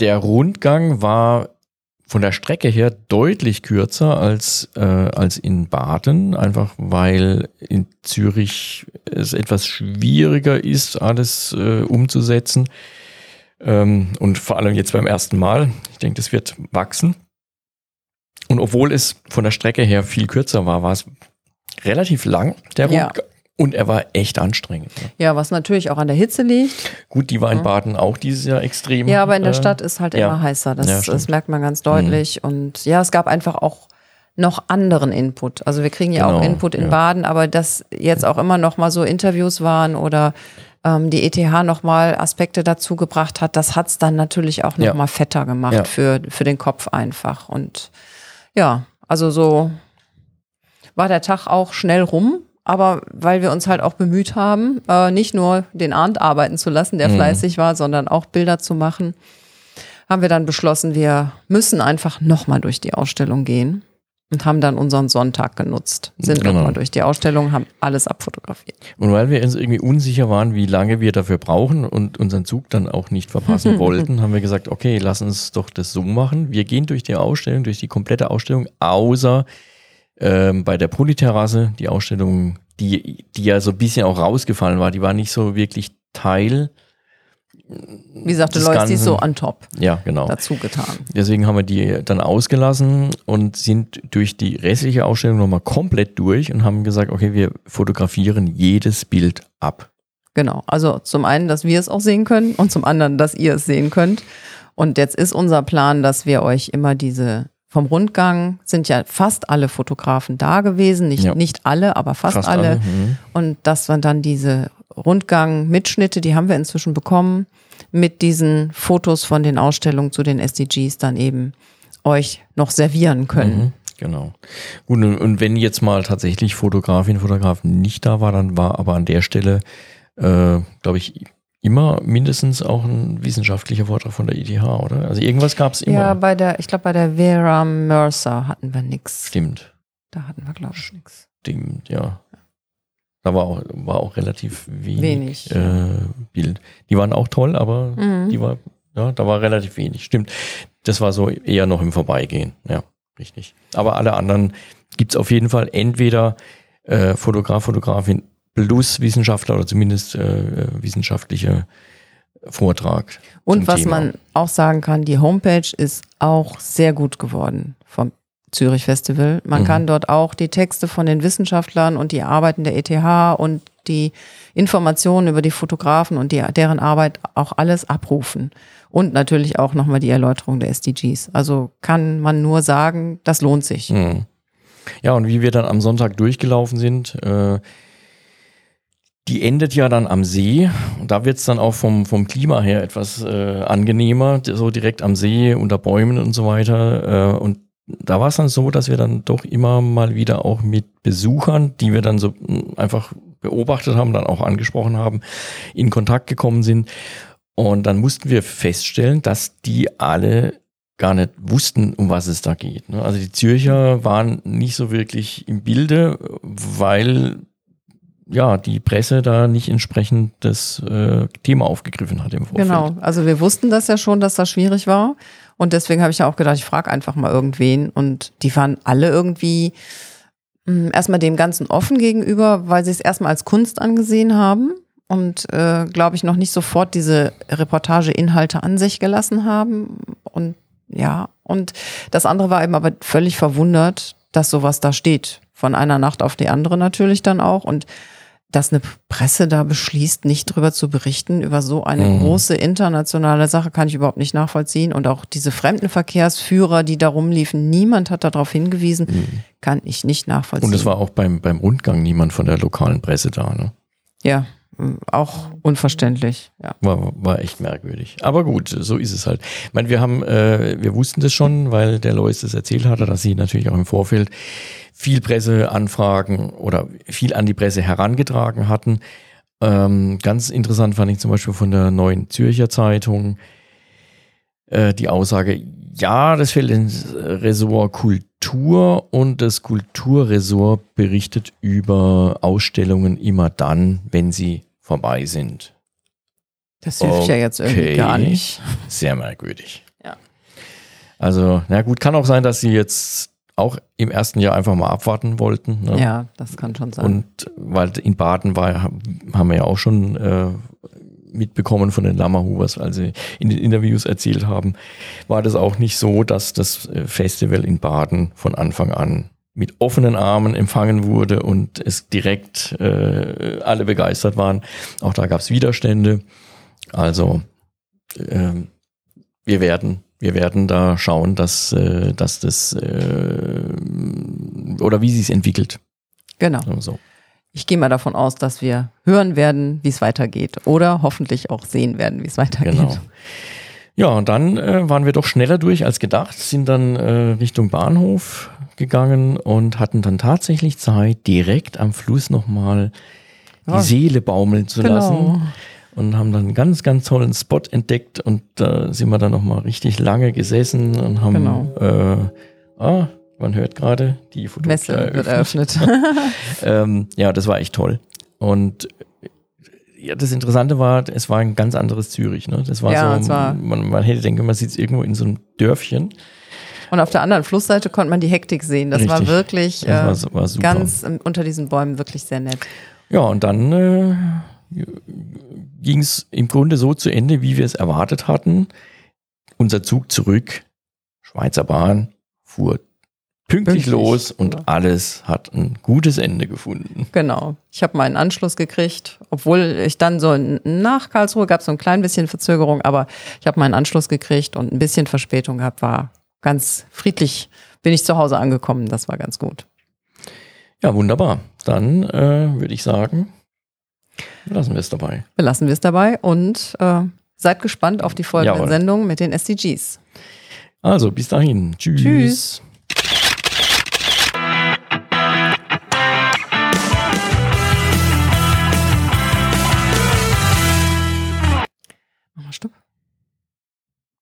Der Rundgang war von der Strecke her deutlich kürzer als, äh, als in Baden, einfach weil in Zürich es etwas schwieriger ist, alles äh, umzusetzen. Ähm, und vor allem jetzt beim ersten Mal. Ich denke, das wird wachsen. Und obwohl es von der Strecke her viel kürzer war, war es relativ lang, der Ja. Und er war echt anstrengend. Ne? Ja, was natürlich auch an der Hitze liegt. Gut, die war in. Baden auch dieses Jahr extrem. Ja, aber in der äh, Stadt ist halt ja. immer heißer. Das, Ja, das merkt man ganz deutlich. Und ja, es gab einfach auch noch anderen Input. Also wir kriegen ja auch Genau, Input in ja. Baden, aber dass jetzt auch immer noch mal so Interviews waren oder ähm, die ETH noch mal Aspekte dazu gebracht hat, das hat's dann natürlich auch noch mal fetter gemacht für, für den Kopf einfach. Und ja, also so war der Tag auch schnell rum. Aber weil wir uns halt auch bemüht haben, äh, nicht nur den Arndt arbeiten zu lassen, der Mhm. fleißig war, sondern auch Bilder zu machen, haben wir dann beschlossen, wir müssen einfach nochmal durch die Ausstellung gehen und haben dann unseren Sonntag genutzt. Sind Genau. nochmal durch die Ausstellung, haben alles abfotografiert. Und weil wir uns irgendwie unsicher waren, wie lange wir dafür brauchen und unseren Zug dann auch nicht verpassen wollten, haben wir gesagt, okay, lass uns doch das so machen. Wir gehen durch die Ausstellung, durch die komplette Ausstellung, außer ähm, bei der Polyterrasse, die Ausstellung, die, die ja so ein bisschen auch rausgefallen war, die war nicht so wirklich Teil. Wie sagte des Lois, die so on top Ja, genau. dazu getan. Deswegen haben wir die dann ausgelassen und sind durch die restliche Ausstellung nochmal komplett durch und haben gesagt, okay, wir fotografieren jedes Bild ab. Genau. Also zum einen, dass wir es auch sehen können und zum anderen, dass ihr es sehen könnt. Und jetzt ist unser Plan, dass wir euch immer diese vom Rundgang sind ja fast alle Fotografen da gewesen, nicht, Ja. nicht alle, aber fast, alle. Mhm. Und dass wir dann diese Rundgang-Mitschnitte, die haben wir inzwischen bekommen, mit diesen Fotos von den Ausstellungen zu den SDGs dann eben euch noch servieren können. Mhm, genau. Gut, und, wenn jetzt mal tatsächlich Fotografin, Fotograf nicht da war, dann war aber an der Stelle, äh, glaube ich, immer mindestens auch ein wissenschaftlicher Vortrag von der ETH, oder? Also irgendwas gab es immer. Ja, bei der, ich glaube, bei der Vera Mercer hatten wir nix. Stimmt, Da hatten wir, glaube ich, nix. stimmt, ja. Da war auch, war auch relativ wenig, Wenig, äh, Bild. Die waren auch toll, aber Mhm. die war, ja, da war relativ wenig. Stimmt. Das war so eher noch im Vorbeigehen. Ja, richtig. Aber alle anderen gibt's auf jeden Fall entweder äh, Fotograf, Fotografin plus Wissenschaftler oder zumindest äh, wissenschaftlicher Vortrag. Und was Thema. man auch sagen kann, die Homepage ist auch sehr gut geworden vom Zürich Festival. Man Mhm. kann dort auch die Texte von den Wissenschaftlern und die Arbeiten der ETH und die Informationen über die Fotografen und die, deren Arbeit auch alles abrufen. Und natürlich auch nochmal die Erläuterung der SDGs. Also kann man nur sagen, das lohnt sich. Mhm. Ja, und wie wir dann am Sonntag durchgelaufen sind, äh, Die endet ja dann am See und da wird's dann auch vom, vom Klima her etwas äh, angenehmer, so direkt am See, unter Bäumen und so weiter. Äh, und da war es dann so, dass wir dann doch immer mal wieder auch mit Besuchern, die wir dann so mh, einfach beobachtet haben, dann auch angesprochen haben, in Kontakt gekommen sind. Und dann mussten wir feststellen, dass die alle gar nicht wussten, um was es da geht. ne? Also die Zürcher waren nicht so wirklich im Bilde, weil ja die Presse da nicht entsprechend das äh, Thema aufgegriffen hat im Vorfeld. Genau, also wir wussten das ja schon, dass das schwierig war. Und deswegen habe ich ja auch gedacht, ich frage einfach mal irgendwen. Und die waren alle irgendwie mh, erstmal dem Ganzen offen gegenüber, weil sie es erstmal als Kunst angesehen haben und, äh, glaube ich, noch nicht sofort diese Reportageinhalte an sich gelassen haben. Und ja, und das andere war eben aber völlig verwundert, dass sowas da steht. Von einer Nacht auf die andere natürlich dann auch. Und dass eine Presse da beschließt, nicht drüber zu berichten, über so eine Mhm. große internationale Sache, kann ich überhaupt nicht nachvollziehen. Und auch diese Fremdenverkehrsführer, die da rumliefen, niemand hat darauf hingewiesen, kann ich nicht nachvollziehen. Mhm. Und es war auch beim, beim Rundgang niemand von der lokalen Presse da. Ne? ja, auch unverständlich. Ja. War, war echt merkwürdig. Aber gut, so ist es halt. Ich meine, wir haben, äh, wir wussten das schon, weil der Lois das erzählt hatte, dass sie natürlich auch im Vorfeld viel Presseanfragen oder viel an die Presse herangetragen hatten. Ähm, ganz interessant fand ich zum Beispiel von der Neuen Zürcher Zeitung äh, die Aussage, ja, das fällt ins Ressort Kultur und das Kulturressort berichtet über Ausstellungen immer dann, wenn sie vorbei sind. Das hilft ja jetzt irgendwie Okay. gar nicht. Sehr merkwürdig. Ja. Also, na gut, kann auch sein, dass sie jetzt auch im ersten Jahr einfach mal abwarten wollten. Ne? Ja, das kann schon sein. Und weil in Baden war, haben wir ja auch schon äh, mitbekommen von den Lammerhubers, als sie in den Interviews erzählt haben, war das auch nicht so, dass das äh, Festival in Baden von Anfang an mit offenen Armen empfangen wurde und es direkt äh, alle begeistert waren. Auch da gab es Widerstände. Also ähm, wir werden wir werden da schauen, dass, äh, dass das äh, oder wie sie es entwickelt. genau. So. Ich gehe mal davon aus, dass wir hören werden, wie es weitergeht. Oder hoffentlich auch sehen werden, wie es weitergeht. Genau. Ja, und dann äh, waren wir doch schneller durch als gedacht, sind dann äh, Richtung Bahnhof gegangen und hatten dann tatsächlich Zeit, direkt am Fluss nochmal die Ja. Seele baumeln zu Genau. lassen. Und haben dann einen ganz, ganz tollen Spot entdeckt und da sind wir dann nochmal richtig lange gesessen und haben, Genau. äh, ah, man hört gerade, die Messe Fotopia wird eröffnet. eröffnet. Ähm, ja, das war echt toll. Und äh, ja, das Interessante war, es war ein ganz anderes Zürich. Ne? Das war Ja, so, war- man, man hätte denken, man sitzt irgendwo in so einem Dörfchen. Und auf der anderen Flussseite konnte man die Hektik sehen. Das war Richtig. wirklich Das äh, war, war super. ganz unter diesen Bäumen wirklich sehr nett. ja, und dann äh, ging es im Grunde so zu Ende, wie wir es erwartet hatten. Unser Zug zurück, Schweizer Bahn, fuhr pünktlich, Pünktlich, los und ja. alles hat ein gutes Ende gefunden. Genau. Ich habe meinen Anschluss gekriegt, obwohl ich dann so nach Karlsruhe gab es so ein klein bisschen Verzögerung, aber ich habe meinen Anschluss gekriegt und ein bisschen Verspätung gehabt, war ganz friedlich. Bin ich zu Hause angekommen, das war ganz gut. Ja, wunderbar. Dann äh, würde ich sagen, lassen wir es dabei. Belassen wir es dabei und äh, seid gespannt auf die folgenden Jawohl. Sendungen mit den SDGs. Also, bis dahin. Tschüss. Tschüss.